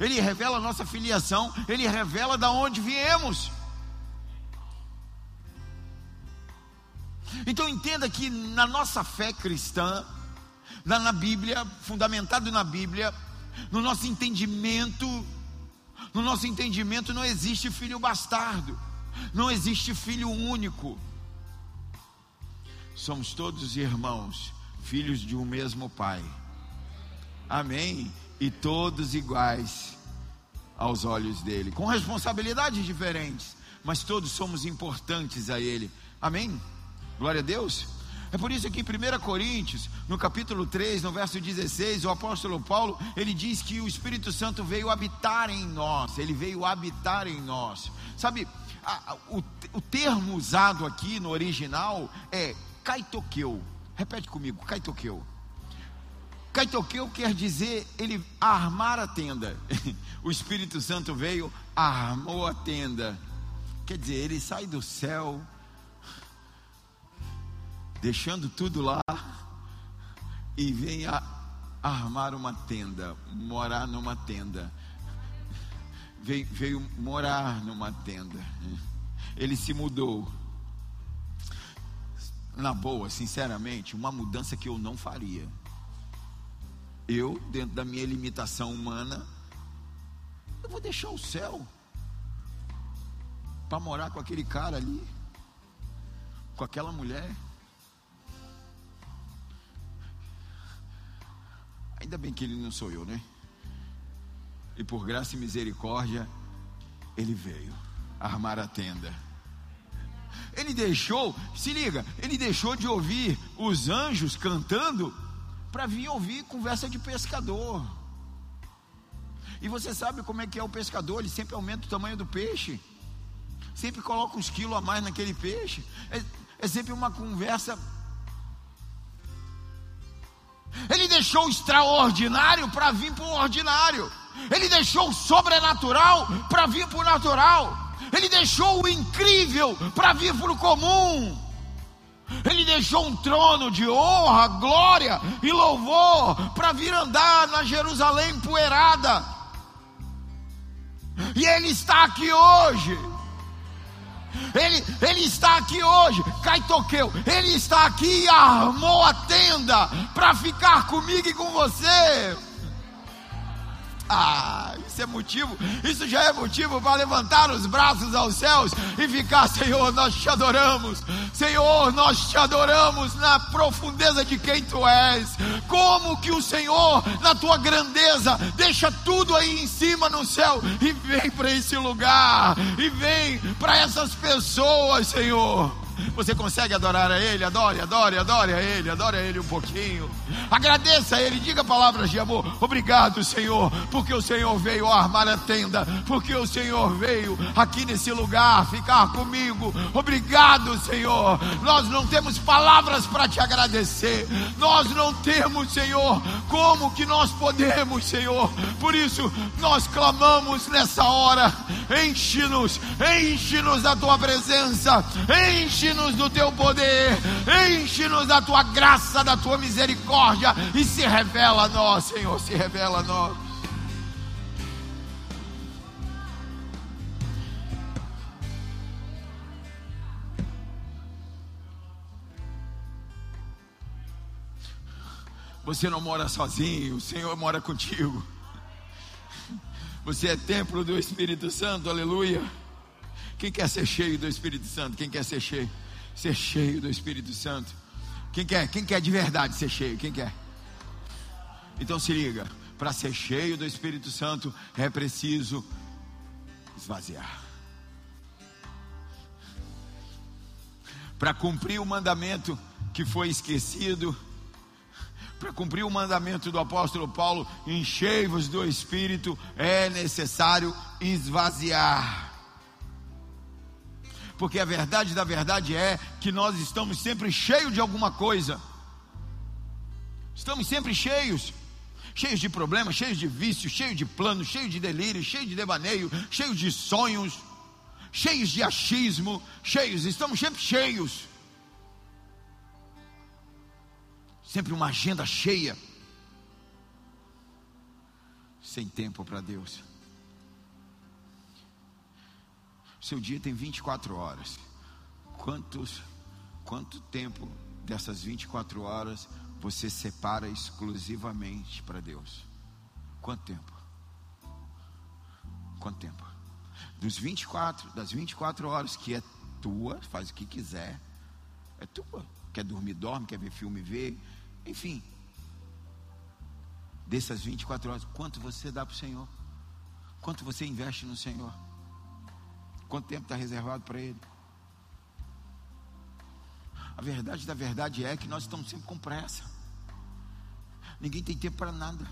Ele revela a nossa filiação, ele revela da onde viemos. Então entenda que na nossa fé cristã, na, na Bíblia, fundamentado na Bíblia, no nosso entendimento, no nosso entendimento não existe filho bastardo, não existe filho único. Somos todos irmãos, filhos de um mesmo Pai. Amém? E todos iguais aos olhos dele, com responsabilidades diferentes, mas todos somos importantes a ele. Amém? Glória a Deus. É por isso que em 1 Coríntios, no capítulo 3, no verso 16, o apóstolo Paulo, ele diz que o Espírito Santo veio habitar em nós, ele veio habitar em nós. Sabe, a, o, o termo usado aqui no original é kaitoqueu. Repete comigo, kaitoqueu. Kaitoqueu quer dizer ele armar a tenda. o Espírito Santo veio, armou a tenda. Quer dizer, ele sai do céu, deixando tudo lá e vem armar uma tenda, morar numa tenda. Veio, veio morar numa tenda. Ele se mudou. Na boa, sinceramente, uma mudança que eu não faria. Eu, dentro da minha limitação humana, eu vou deixar o céu para morar com aquele cara ali, com aquela mulher. Ainda bem que ele não sou eu, né? E por graça e misericórdia, ele veio armar a tenda. Ele deixou, se liga, ele deixou de ouvir os anjos cantando para vir ouvir conversa de pescador. E você sabe como é que é o pescador? Ele sempre aumenta o tamanho do peixe, sempre coloca uns quilos a mais naquele peixe. É, é sempre uma conversa ele deixou o extraordinário para vir para o ordinário. Ele deixou o sobrenatural para vir para o natural. Ele deixou o incrível para vir para o comum. Ele deixou um trono de honra, glória e louvor para vir andar na Jerusalém empoeirada. E Ele está aqui hoje ele, ele está aqui hoje, Caitoqueu, Ele está aqui e armou a tenda para ficar comigo e com você. Ah, é motivo, isso já é motivo para levantar os braços aos céus e ficar, Senhor, nós te adoramos, Senhor, nós te adoramos na profundeza de quem tu és. Como que o Senhor, na tua grandeza, deixa tudo aí em cima no céu e vem para esse lugar, e vem para essas pessoas, Senhor. Você consegue adorar a Ele? Adore, adore, adore a Ele, adore a Ele um pouquinho. Agradeça a Ele, diga palavras de amor. Obrigado, Senhor, porque o Senhor veio armar a tenda, porque o Senhor veio aqui nesse lugar ficar comigo. Obrigado, Senhor. Nós não temos palavras para te agradecer. Nós não temos, Senhor, como que nós podemos, Senhor. Por isso, nós clamamos nessa hora. Enche-nos, enche-nos da tua presença, enche-nos do teu poder, enche-nos da tua graça, da tua misericórdia e se revela a nós, Senhor, se revela a nós. Você não mora sozinho, o Senhor mora contigo. Você é templo do Espírito Santo, aleluia. Quem quer ser cheio do Espírito Santo? Quem quer ser cheio? Ser cheio do Espírito Santo. Quem quer? Quem quer de verdade ser cheio? Quem quer? Então se liga, para ser cheio do Espírito Santo é preciso esvaziar. Para cumprir o mandamento que foi esquecido, para cumprir o mandamento do apóstolo Paulo, enchei-vos do Espírito, é necessário esvaziar. Porque a verdade da verdade é que nós estamos sempre cheios de alguma coisa. Estamos sempre cheios. Cheios de problemas, cheios de vícios, cheios de planos, cheios de delírio, cheios de devaneio, cheios de sonhos, cheios de achismo, cheios, estamos sempre cheios. sempre uma agenda cheia, sem tempo para Deus. Seu dia tem 24 horas. Quantos, quanto tempo dessas 24 horas você separa exclusivamente para Deus? Quanto tempo? Quanto tempo? Dos 24, das 24 horas que é tua, faz o que quiser, é tua. Quer dormir, dorme, quer ver filme, vê, enfim, dessas 24 horas, quanto você dá para o Senhor? Quanto você investe no Senhor? Quanto tempo está reservado para Ele? A verdade da verdade é que nós estamos sempre com pressa. Ninguém tem tempo para nada.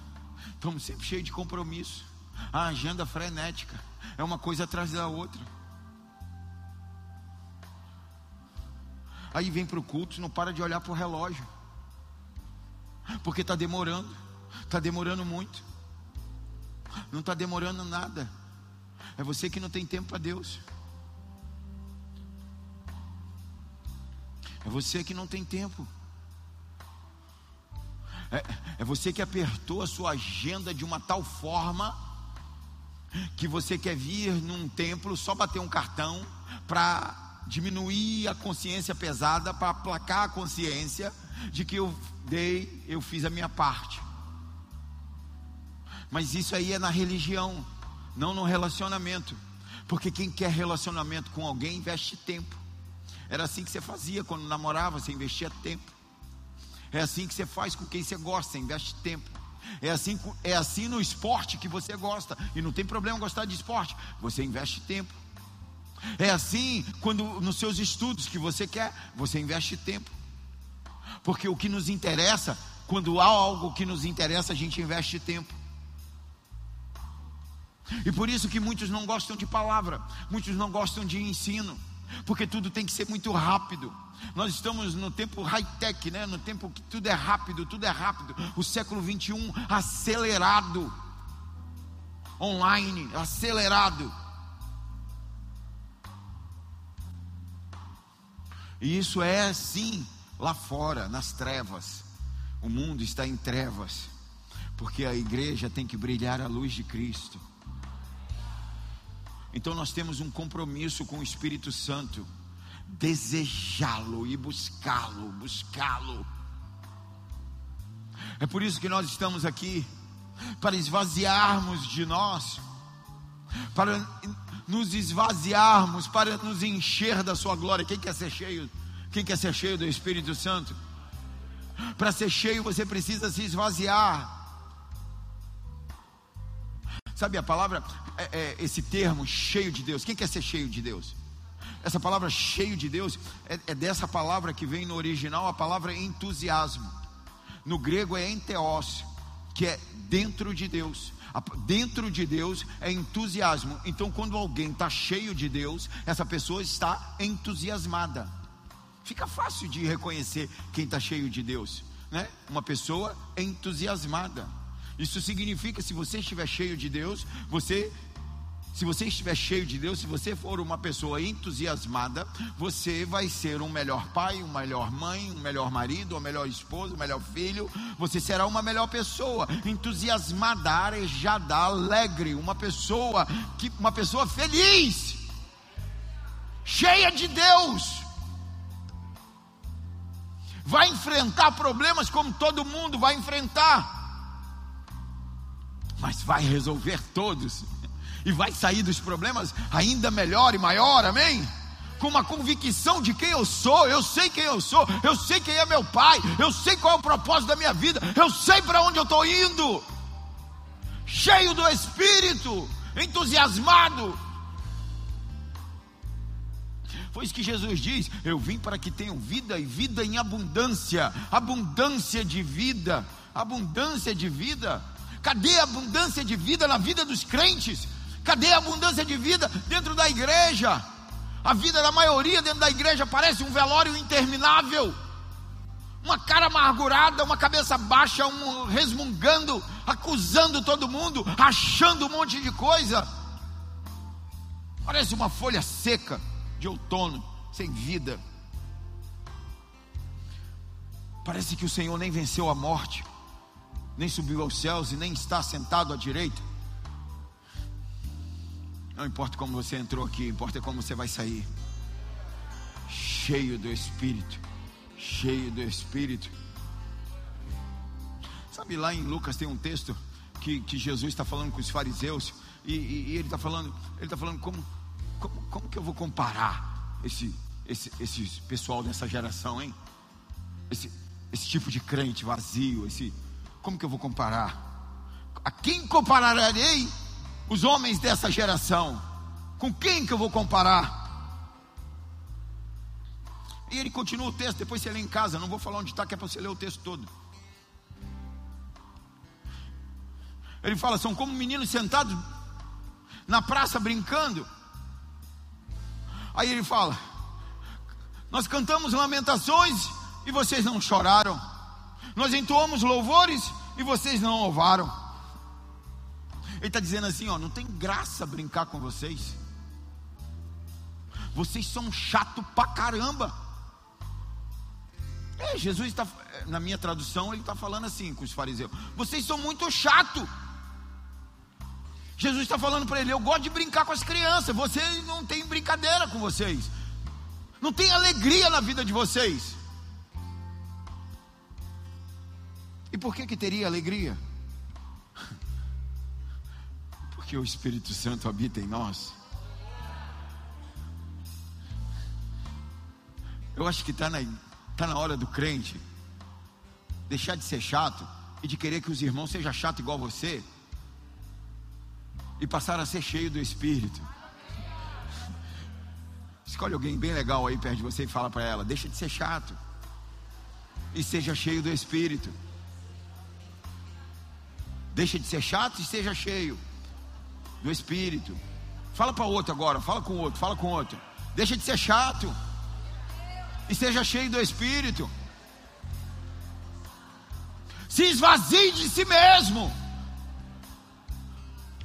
Estamos sempre cheios de compromisso. A agenda frenética é uma coisa atrás da outra. Aí vem para o culto, não para de olhar para o relógio porque está demorando, está demorando muito, não está demorando nada, é você que não tem tempo para Deus, é você que não tem tempo. É, é, você que apertou a sua agenda de uma tal forma que você quer vir num templo só bater um cartão para diminuir a consciência pesada, para aplacar a consciência de que eu dei, eu fiz a minha parte. Mas isso aí é na religião, não no relacionamento. Porque quem quer relacionamento com alguém investe tempo. Era assim que você fazia quando namorava, você investia tempo. É assim que você faz com quem você gosta, você investe tempo. É assim, é assim no esporte que você gosta. E não tem problema gostar de esporte. Você investe tempo. É assim quando nos seus estudos que você quer, você investe tempo. Porque o que nos interessa, quando há algo que nos interessa, a gente investe tempo. E por isso que muitos não gostam de palavra, muitos não gostam de ensino, porque tudo tem que ser muito rápido. Nós estamos no tempo high-tech, né? no tempo que tudo é rápido, tudo é rápido. O século 21 acelerado, online, acelerado. E isso é sim lá fora, nas trevas. O mundo está em trevas, porque a igreja tem que brilhar a luz de Cristo. Então nós temos um compromisso com o Espírito Santo, desejá-lo e buscá-lo, buscá-lo. É por isso que nós estamos aqui, para esvaziarmos de nós, para nos esvaziarmos, para nos encher da Sua glória. Quem quer ser cheio quem quer ser cheio do Espírito Santo? Para ser cheio você precisa se esvaziar. Sabe a palavra, é, é, esse termo cheio de Deus? Quem quer ser cheio de Deus? Essa palavra cheio de Deus é, é dessa palavra que vem no original a palavra entusiasmo. No grego é enteos, que é dentro de Deus. Dentro de Deus é entusiasmo. Então, quando alguém está cheio de Deus, essa pessoa está entusiasmada. Fica fácil de reconhecer quem está cheio de Deus, né? Uma pessoa entusiasmada. Isso significa, se você estiver cheio de Deus, você se você estiver cheio de Deus, se você for uma pessoa entusiasmada, você vai ser um melhor pai, uma melhor mãe, um melhor marido, uma melhor esposa, um melhor filho. Você será uma melhor pessoa, entusiasmada, arejada, alegre, uma pessoa que uma pessoa feliz, cheia de Deus. vai enfrentar problemas como todo mundo vai enfrentar, mas vai resolver todos. E vai sair dos problemas ainda melhor e maior, amém? Com uma convicção de quem eu sou, eu sei quem eu sou, eu sei quem é meu pai, eu sei qual é o propósito da minha vida, eu sei para onde eu estou indo, cheio do Espírito, entusiasmado. Foi isso que Jesus diz: Eu vim para que tenham vida e vida em abundância, abundância de vida, abundância de vida. Cadê a abundância de vida na vida dos crentes? Cadê a abundância de vida dentro da igreja? A vida da maioria dentro da igreja parece um velório interminável. Uma cara amargurada, uma cabeça baixa, um resmungando, acusando todo mundo, achando um monte de coisa. Parece uma folha seca de outono, sem vida. Parece que o Senhor nem venceu a morte, nem subiu aos céus e nem está sentado à direita. Não importa como você entrou aqui, importa como você vai sair. Cheio do Espírito. Cheio do Espírito. Sabe lá em Lucas tem um texto que, que Jesus está falando com os fariseus e, e, e ele está falando, ele está falando como, como, como que eu vou comparar esse, esse, esse pessoal dessa geração, hein? Esse, esse tipo de crente vazio, esse, como que eu vou comparar? A quem compararei os homens dessa geração. Com quem que eu vou comparar? E ele continua o texto, depois você lê em casa, não vou falar onde está, que é para você ler o texto todo. Ele fala: são como meninos sentados na praça brincando. Aí ele fala: Nós cantamos lamentações e vocês não choraram. Nós entoamos louvores e vocês não louvaram. Ele está dizendo assim: ó, não tem graça brincar com vocês. Vocês são chato pra caramba. É, Jesus está, na minha tradução, ele está falando assim com os fariseus: vocês são muito chato. Jesus está falando para ele: eu gosto de brincar com as crianças. Vocês não tem brincadeira com vocês. Não tem alegria na vida de vocês. Por que que teria alegria? que o Espírito Santo habita em nós. Eu acho que está na, tá na hora do crente deixar de ser chato e de querer que os irmãos sejam chato igual você e passar a ser cheio do Espírito. Escolhe alguém bem legal aí perto de você e fala para ela: deixa de ser chato e seja cheio do Espírito. Deixa de ser chato e seja cheio do Espírito. Fala para outro agora, fala com outro, fala com outro. Deixa de ser chato e seja cheio do Espírito. Se esvazie de si mesmo.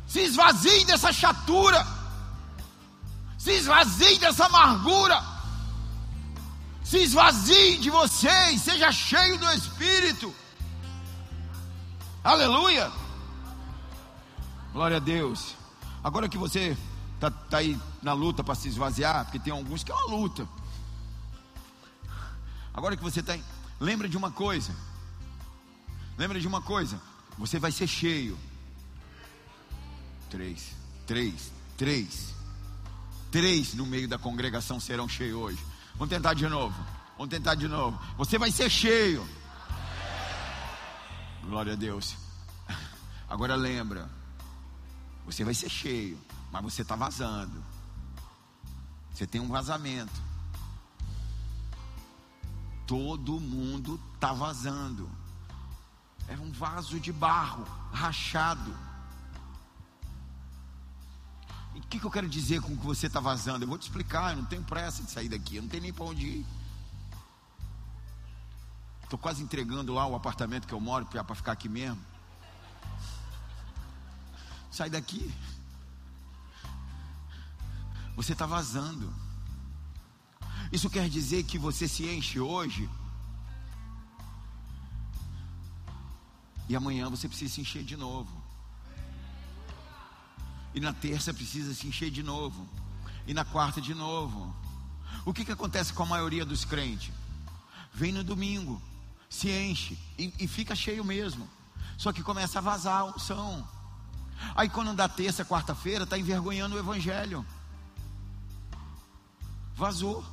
Se esvazie dessa chatura. Se esvazie dessa amargura. Se esvazie de você e seja cheio do Espírito. Aleluia. Glória a Deus. Agora que você está tá aí na luta para se esvaziar, porque tem alguns que é uma luta. Agora que você está. Lembra de uma coisa. Lembra de uma coisa. Você vai ser cheio. Três, três, três. Três no meio da congregação serão cheios hoje. Vamos tentar de novo. Vamos tentar de novo. Você vai ser cheio. Glória a Deus. Agora lembra. Você vai ser cheio, mas você está vazando. Você tem um vazamento. Todo mundo está vazando. É um vaso de barro, rachado. E o que, que, eu quero dizer com que você está vazando? Eu vou te explicar, eu não tenho pressa de sair daqui, eu não tenho nem para onde ir. Estou quase entregando lá o apartamento que eu moro para ficar aqui mesmo. Sai daqui. Você está vazando. Isso quer dizer que você se enche hoje. E amanhã você precisa se encher de novo. E na terça precisa se encher de novo. E na quarta de novo. O que, que acontece com a maioria dos crentes? vem no domingo, se enche e, e fica cheio mesmo. Só que começa a vazar a unção. Aí quando dá terça, quarta-feira, está envergonhando o evangelho. Vazou.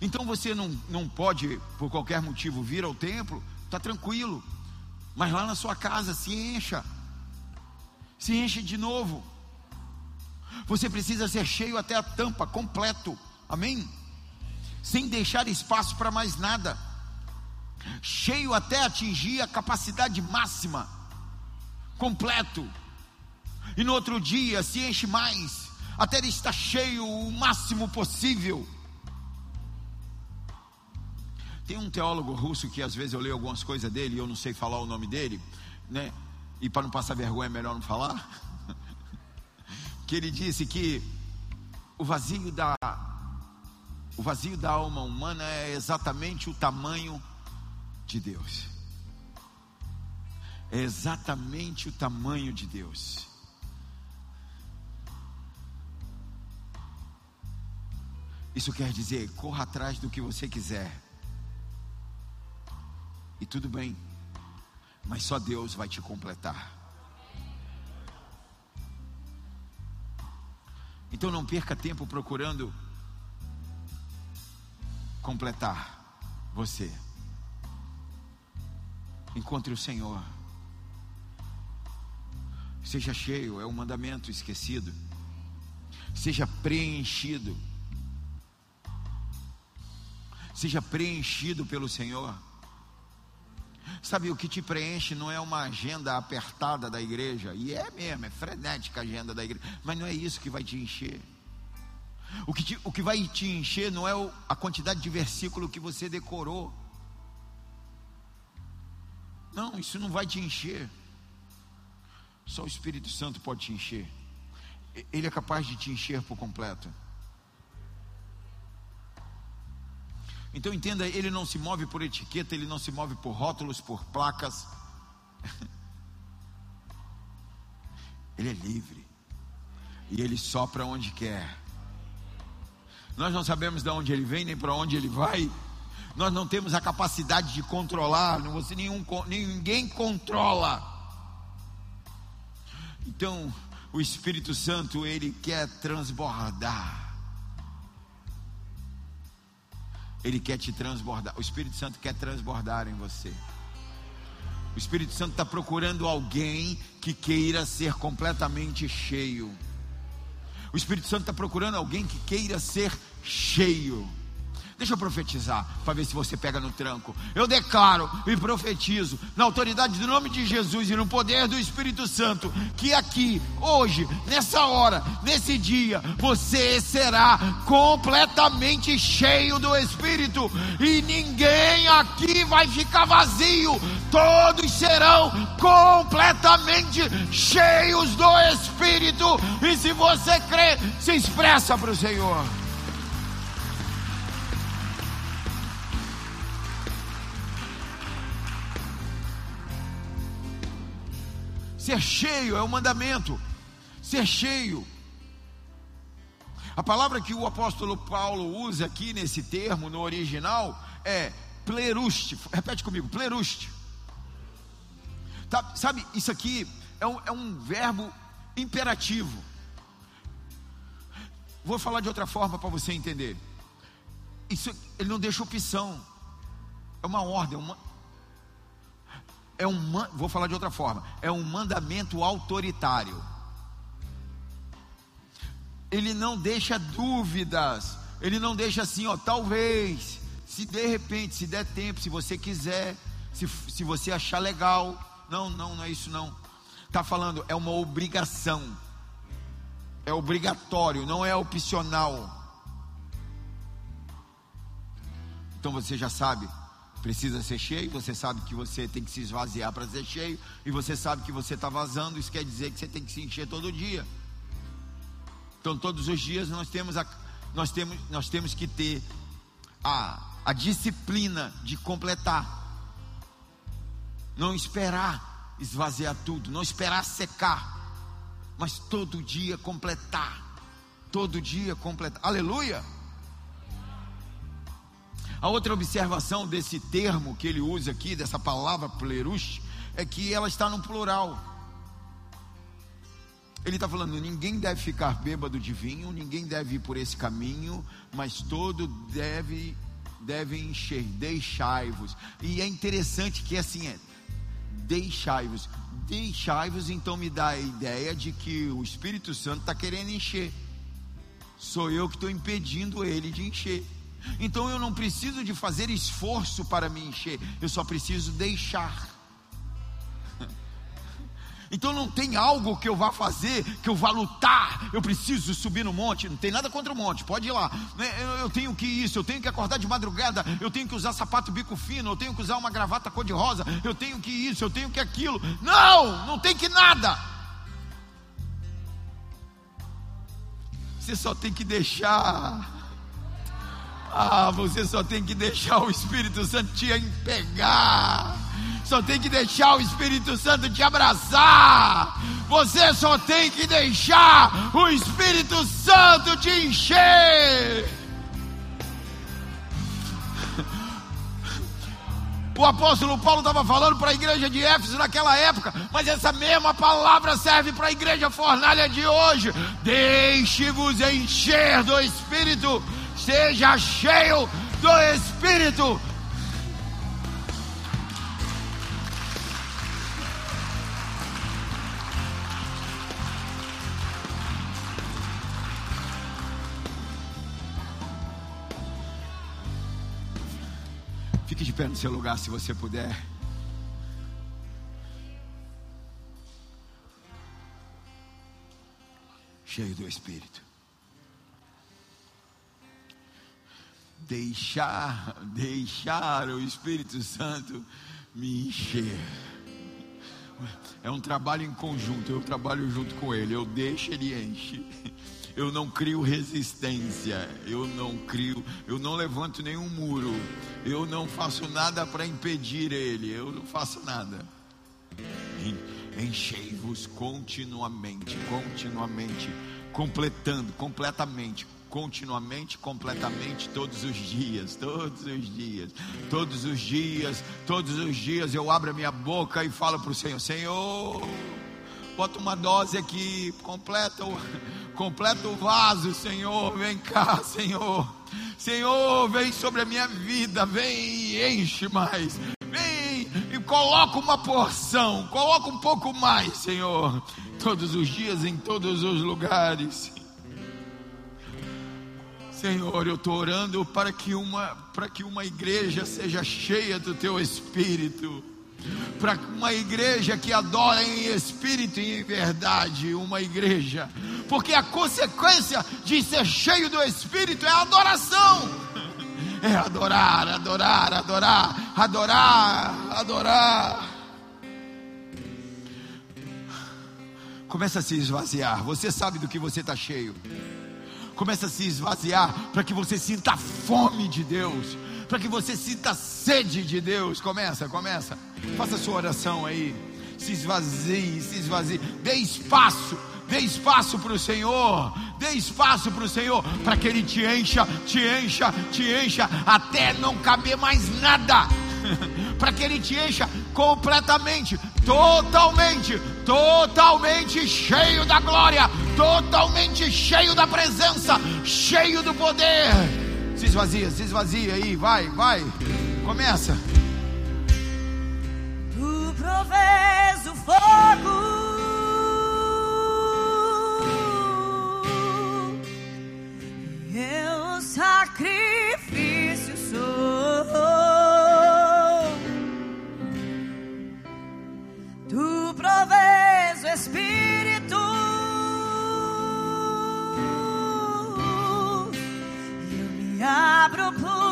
Então você não, não pode, por qualquer motivo, vir ao templo, está tranquilo. Mas lá na sua casa se encha. Se enche de novo. Você precisa ser cheio até a tampa, completo. Amém? Sem deixar espaço para mais nada. Cheio até atingir a capacidade máxima. Completo. E no outro dia se enche mais. Até ele estar cheio o máximo possível. Tem um teólogo russo que às vezes eu leio algumas coisas dele e eu não sei falar o nome dele, né? E para não passar vergonha é melhor não falar. que ele disse que o vazio da o vazio da alma humana é exatamente o tamanho de Deus. É exatamente o tamanho de Deus. Isso quer dizer, corra atrás do que você quiser. E tudo bem, mas só Deus vai te completar. Então não perca tempo procurando completar você. Encontre o Senhor. Seja cheio, é um mandamento esquecido. Seja preenchido. Seja preenchido pelo Senhor. Sabe, o que te preenche não é uma agenda apertada da igreja, e é mesmo, é frenética a agenda da igreja, mas não é isso que vai te encher. O que, te, o que vai te encher não é o, a quantidade de versículo que você decorou. Não, isso não vai te encher. Só o Espírito Santo pode te encher. Ele é capaz de te encher por completo. Então entenda, ele não se move por etiqueta, ele não se move por rótulos, por placas. Ele é livre. E ele sopra onde quer. Nós não sabemos de onde ele vem, nem para onde ele vai. Nós não temos a capacidade de controlar, não você nenhum, ninguém controla. Então, o Espírito Santo, ele quer transbordar. Ele quer te transbordar. O Espírito Santo quer transbordar em você. O Espírito Santo está procurando alguém que queira ser completamente cheio. O Espírito Santo está procurando alguém que queira ser cheio. Deixa eu profetizar para ver se você pega no tranco. Eu declaro e profetizo, na autoridade do nome de Jesus e no poder do Espírito Santo, que aqui, hoje, nessa hora, nesse dia, você será completamente cheio do Espírito e ninguém aqui vai ficar vazio. Todos serão completamente cheios do Espírito. E se você crê, se expressa para o Senhor. Ser cheio é o mandamento. Ser cheio. A palavra que o apóstolo Paulo usa aqui nesse termo, no original, é pleruste. Repete comigo, pleruste. Tá, sabe, isso aqui é um, é um verbo imperativo. Vou falar de outra forma para você entender. Isso, ele não deixa opção. É uma ordem, uma, é um, vou falar de outra forma, é um mandamento autoritário. Ele não deixa dúvidas, ele não deixa assim, ó, talvez, se de repente, se der tempo, se você quiser, se, se você achar legal, não, não, não é isso não. Está falando, é uma obrigação, é obrigatório, não é opcional. Então você já sabe, precisa ser cheio, você sabe que você tem que se esvaziar para ser cheio, e você sabe que você está vazando, isso quer dizer que você tem que se encher todo dia. Então, todos os dias nós temos, a, nós temos, nós temos que ter a, a disciplina de completar, não esperar esvaziar tudo, não esperar secar, mas todo dia completar, todo dia completar, aleluia. A outra observação desse termo que ele usa aqui, dessa palavra plerus, é que ela está no plural. Ele está falando: ninguém deve ficar bêbado de vinho, ninguém deve ir por esse caminho, mas todo deve deve encher. Deixai-vos. E é interessante que assim é: deixai-vos. Deixai-vos, então me dá a ideia de que o Espírito Santo está querendo encher. Sou eu que estou impedindo ele de encher. Então eu não preciso de fazer esforço para me encher, eu só preciso deixar. Então não tem algo que eu vá fazer, que eu vá lutar, eu preciso subir no monte, não tem nada contra o monte, pode ir lá. Né, eu tenho que isso, eu tenho que acordar de madrugada, eu tenho que usar sapato bico fino, eu tenho que usar uma gravata cor-de-rosa, eu tenho que isso, eu tenho que aquilo. Não, não tem que nada. Você só tem que deixar. Ah, você só tem que deixar o Espírito Santo te pegar só tem que deixar o Espírito Santo te abraçar. Você só tem que deixar o Espírito Santo te encher. O apóstolo Paulo estava falando para a igreja de Éfeso naquela época, mas essa mesma palavra serve para a igreja fornalha de hoje. Deixe-vos encher do Espírito, seja cheio do Espírito Fique de pé no seu lugar se você puder. Cheio do Espírito. Deixar, deixar o Espírito Santo me encher. É um trabalho em conjunto, eu trabalho junto com ele, eu deixo ele enche eu não crio resistência, eu não crio, eu não levanto nenhum muro, eu não faço nada para impedir ele, eu não faço nada. Enchei-vos continuamente, continuamente, completando, completamente, continuamente, completamente, todos os dias, todos os dias, todos os dias, todos os dias eu abro a minha boca e falo para o Senhor: Senhor, bota uma dose aqui, completa o Completa o vaso, Senhor. Vem cá, Senhor. Senhor, vem sobre a minha vida. Vem e enche mais. Vem e coloca uma porção. Coloca um pouco mais, Senhor. Todos os dias, em todos os lugares. Senhor, eu estou orando para que, uma, para que uma igreja seja cheia do teu espírito para uma igreja que adora em espírito e em verdade, uma igreja, porque a consequência de ser cheio do espírito é a adoração. É adorar, adorar, adorar, adorar, adorar. Começa a se esvaziar. Você sabe do que você está cheio. Começa a se esvaziar para que você sinta a fome de Deus para que você sinta sede de Deus. Começa, começa. Faça sua oração aí. Se esvazie, se esvazie. Dê espaço, dê espaço para o Senhor. Dê espaço para o Senhor, para que Ele te encha, te encha, te encha, até não caber mais nada. para que Ele te encha completamente, totalmente, totalmente cheio da glória, totalmente cheio da presença, cheio do poder. Se esvazia, se esvazia aí, vai, vai. Começa. Tu provês o fogo. Provês o Espírito. abro por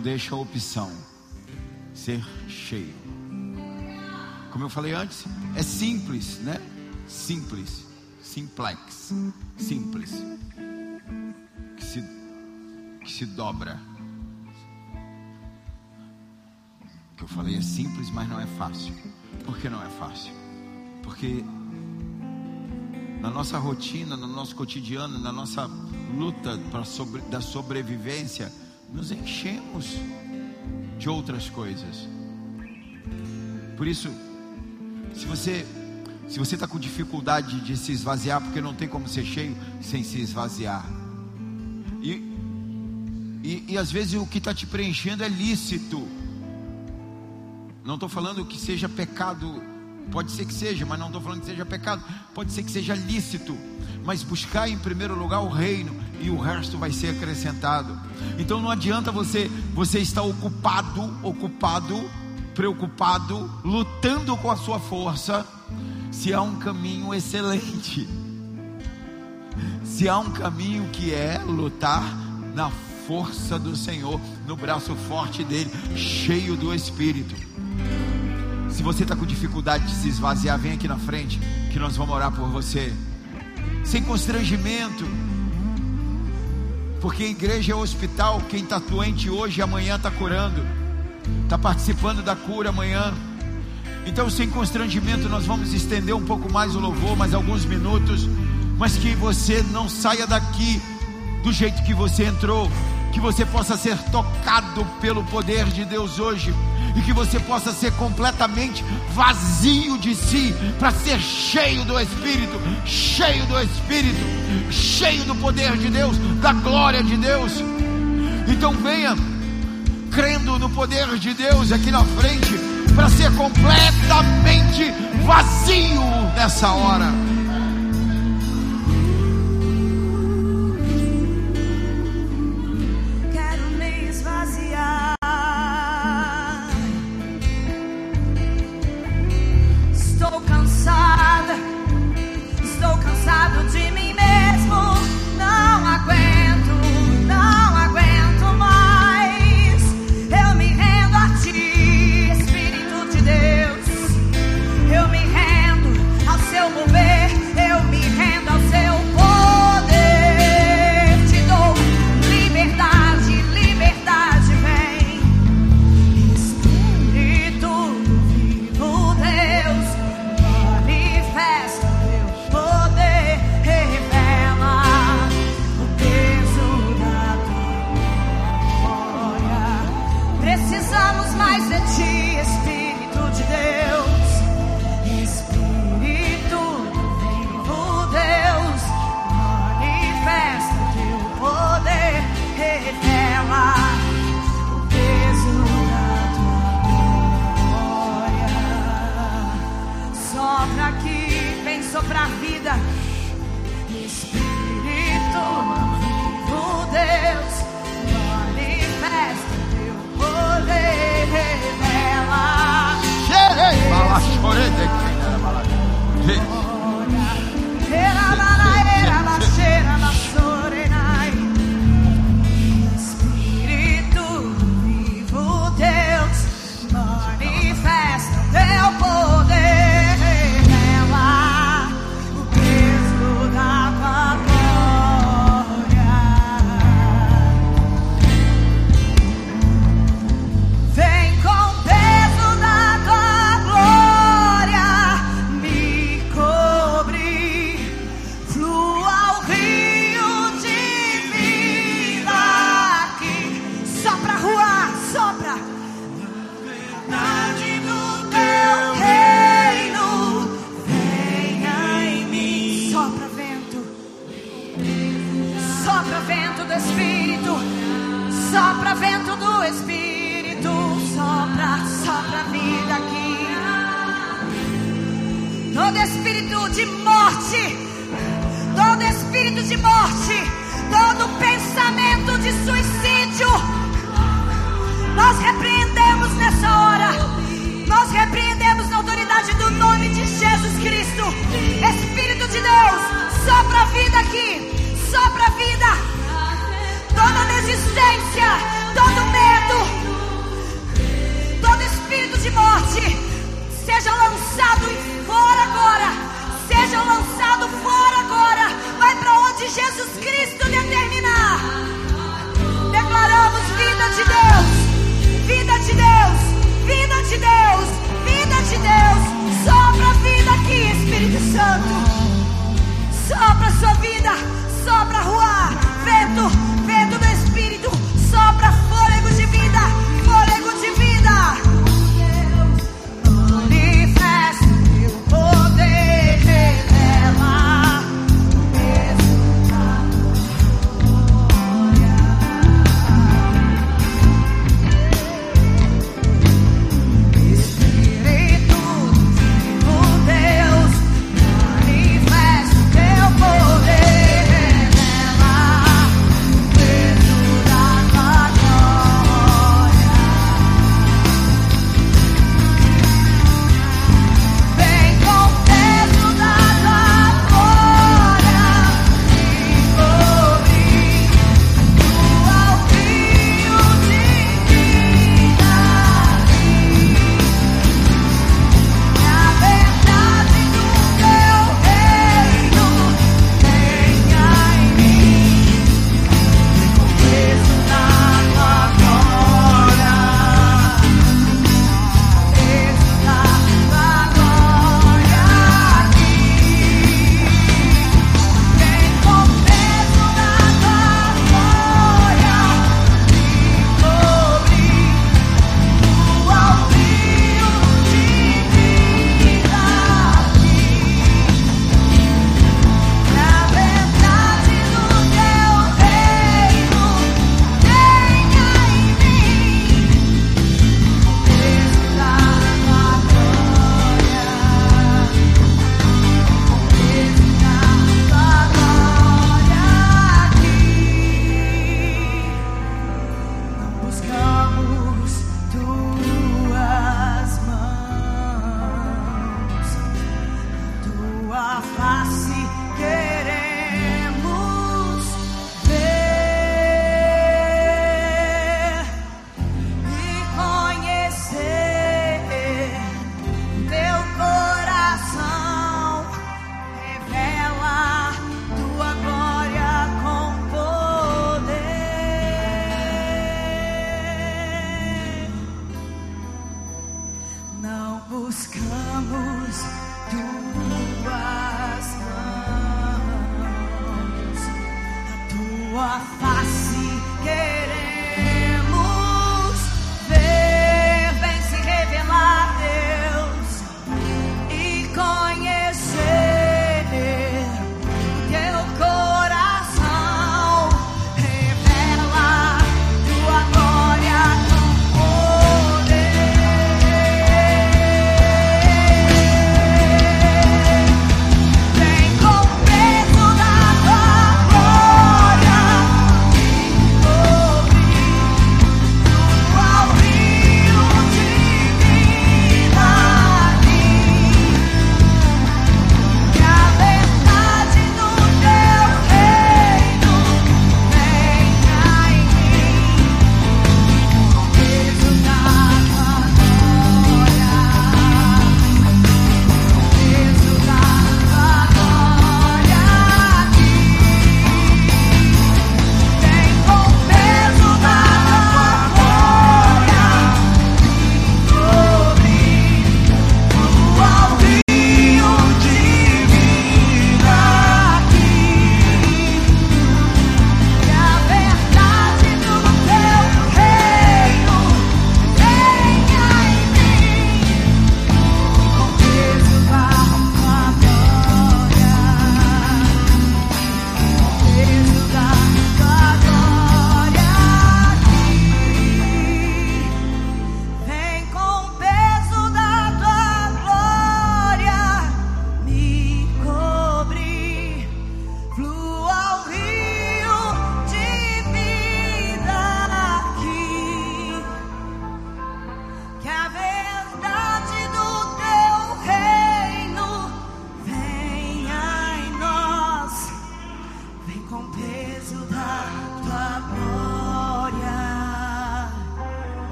deixa opção. Ser cheio. Como eu falei antes, é simples, né? Simples. Simplex. Simples. Que se, que se dobra. O que eu falei é simples, mas não é fácil. Por que não é fácil? Porque na nossa rotina, no nosso cotidiano, na nossa luta pra sobre, da sobrevivência, nos enchemos de outras coisas. Por isso, se você se você está com dificuldade de se esvaziar, porque não tem como ser cheio sem se esvaziar. E, e, e às vezes o que está te preenchendo é lícito. Não estou falando que seja pecado, pode ser que seja, mas não estou falando que seja pecado, pode ser que seja lícito. Mas buscar em primeiro lugar o reino e o resto vai ser acrescentado. Então não adianta você você estar ocupado, ocupado, preocupado, lutando com a sua força, se há um caminho excelente. Se há um caminho que é lutar na força do Senhor, no braço forte dele, cheio do Espírito. Se você está com dificuldade de se esvaziar, vem aqui na frente, que nós vamos orar por você. Sem constrangimento, porque igreja é hospital. Quem está doente hoje, amanhã está curando, está participando da cura amanhã. Então, sem constrangimento, nós vamos estender um pouco mais o louvor, mais alguns minutos, mas que você não saia daqui do jeito que você entrou, que você possa ser tocado pelo poder de Deus hoje e que você possa ser completamente vazio de si para ser cheio do Espírito, cheio do Espírito, cheio do poder de Deus, da glória de Deus. Então venha crendo no poder de Deus aqui na frente para ser completamente vazio nessa hora.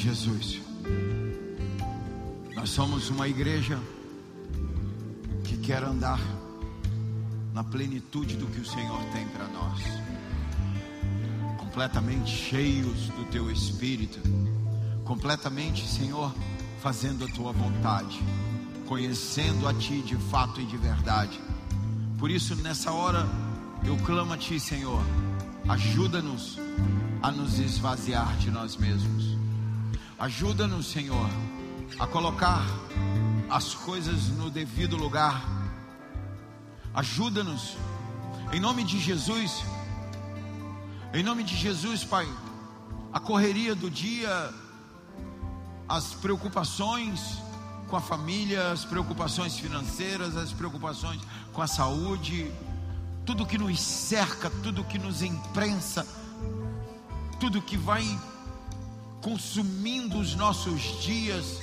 Jesus, nós somos uma igreja que quer andar na plenitude do que o Senhor tem para nós, completamente cheios do Teu Espírito, completamente, Senhor, fazendo a Tua vontade, conhecendo a Ti de fato e de verdade. Por isso, nessa hora, eu clamo a Ti, Senhor, ajuda-nos a nos esvaziar de nós mesmos. Ajuda-nos, Senhor, a colocar as coisas no devido lugar. Ajuda-nos, em nome de Jesus, em nome de Jesus, Pai. A correria do dia, as preocupações com a família, as preocupações financeiras, as preocupações com a saúde, tudo que nos cerca, tudo que nos imprensa, tudo que vai consumindo os nossos dias,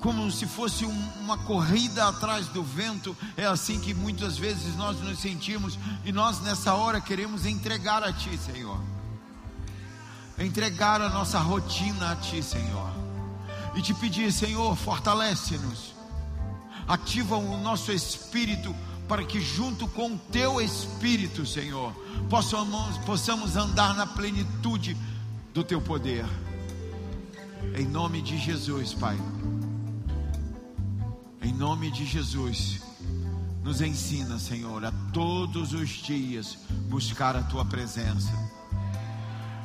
como se fosse um- uma corrida atrás do vento, é assim que muitas vezes nós nos sentimos, e nós nessa hora queremos entregar a Ti, Senhor, entregar a nossa rotina a Ti, Senhor, e te pedir, Senhor, fortalece-nos, ativa o nosso espírito para que junto com o teu espírito, Senhor, possamos, possamos andar na plenitude do teu poder. Em nome de Jesus, Pai. Em nome de Jesus, nos ensina, Senhor, a todos os dias buscar a tua presença.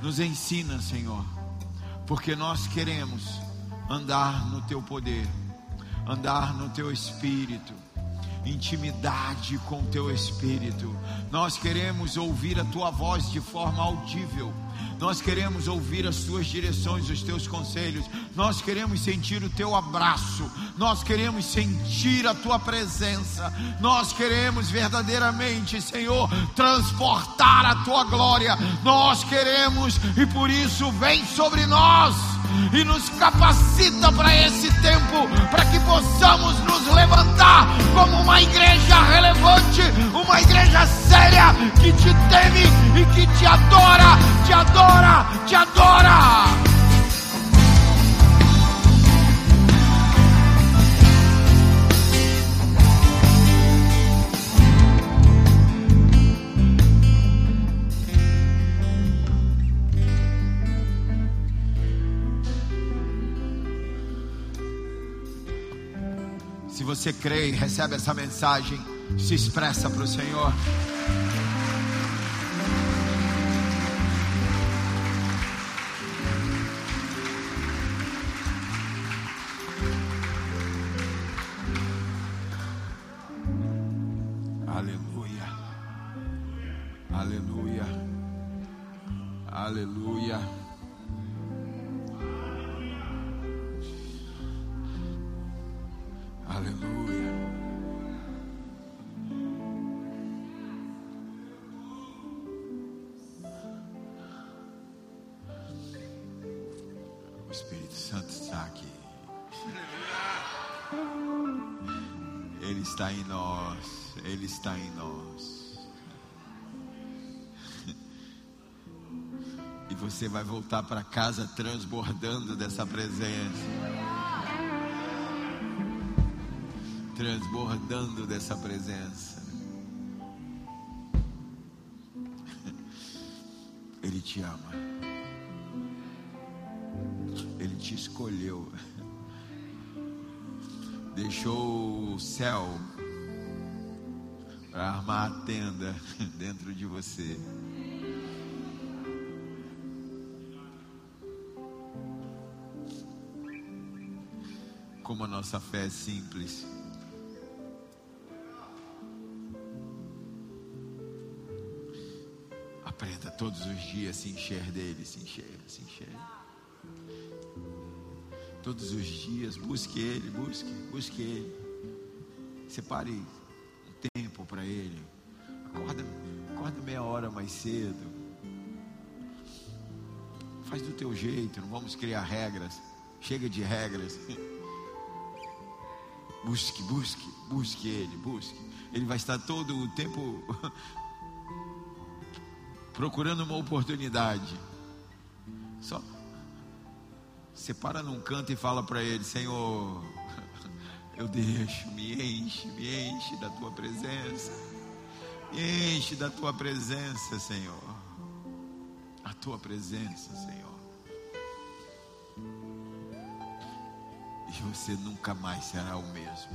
Nos ensina, Senhor, porque nós queremos andar no teu poder, andar no teu espírito, intimidade com o teu espírito. Nós queremos ouvir a tua voz de forma audível. Nós queremos ouvir as tuas direções, os teus conselhos. Nós queremos sentir o teu abraço. Nós queremos sentir a tua presença. Nós queremos verdadeiramente, Senhor, transportar a tua glória. Nós queremos e por isso vem sobre nós e nos capacita para esse tempo, para que possamos nos levantar como uma igreja relevante, uma igreja séria que te teme e que te adora, te adora, te adora. Você crê e recebe essa mensagem, se expressa para o Senhor. Vai voltar para casa transbordando dessa presença. Transbordando dessa presença. Ele te ama. Ele te escolheu. Deixou o céu para armar a tenda dentro de você. Como a nossa fé é simples. Aprenda todos os dias se encher dele, se encher, se encher. Todos os dias, busque ele, busque, busque ele. Separe um tempo para ele. Acorda, acorda meia hora mais cedo. Faz do teu jeito, não vamos criar regras. Chega de regras. Busque, busque, busque ele, busque. Ele vai estar todo o tempo procurando uma oportunidade. Só separa num canto e fala para ele: Senhor, eu deixo, me enche, me enche da tua presença, me enche da tua presença, Senhor. A tua presença, Senhor. Você nunca mais será o mesmo.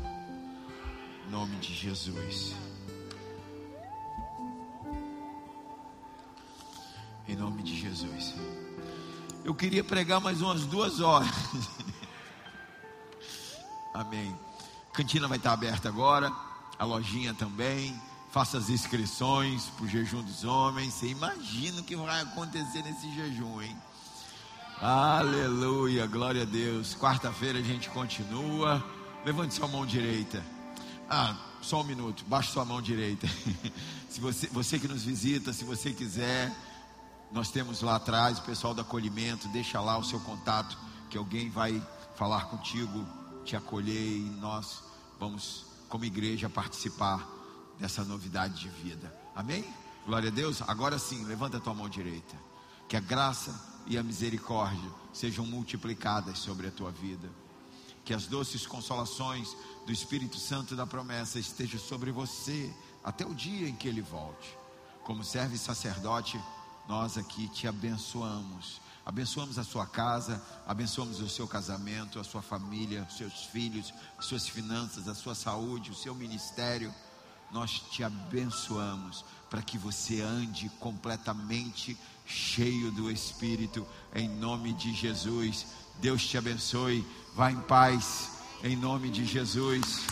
Em nome de Jesus. Em nome de Jesus. Eu queria pregar mais umas duas horas. Amém. Cantina vai estar aberta agora. A lojinha também. Faça as inscrições para o jejum dos homens. Você imagina o que vai acontecer nesse jejum, hein? Aleluia, glória a Deus. Quarta-feira a gente continua. Levante sua mão direita. Ah, só um minuto. Baixe sua mão direita. se você, você que nos visita, se você quiser, nós temos lá atrás o pessoal do acolhimento. Deixa lá o seu contato, que alguém vai falar contigo, te acolher e nós vamos, como igreja, participar dessa novidade de vida. Amém? Glória a Deus. Agora sim, levanta a tua mão direita. Que a graça e a misericórdia sejam multiplicadas sobre a tua vida. Que as doces consolações do Espírito Santo da promessa estejam sobre você até o dia em que ele volte. Como servo e sacerdote, nós aqui te abençoamos. Abençoamos a sua casa, abençoamos o seu casamento, a sua família, os seus filhos, as suas finanças, a sua saúde, o seu ministério. Nós te abençoamos para que você ande completamente cheio do Espírito, em nome de Jesus. Deus te abençoe. Vá em paz, em nome de Jesus.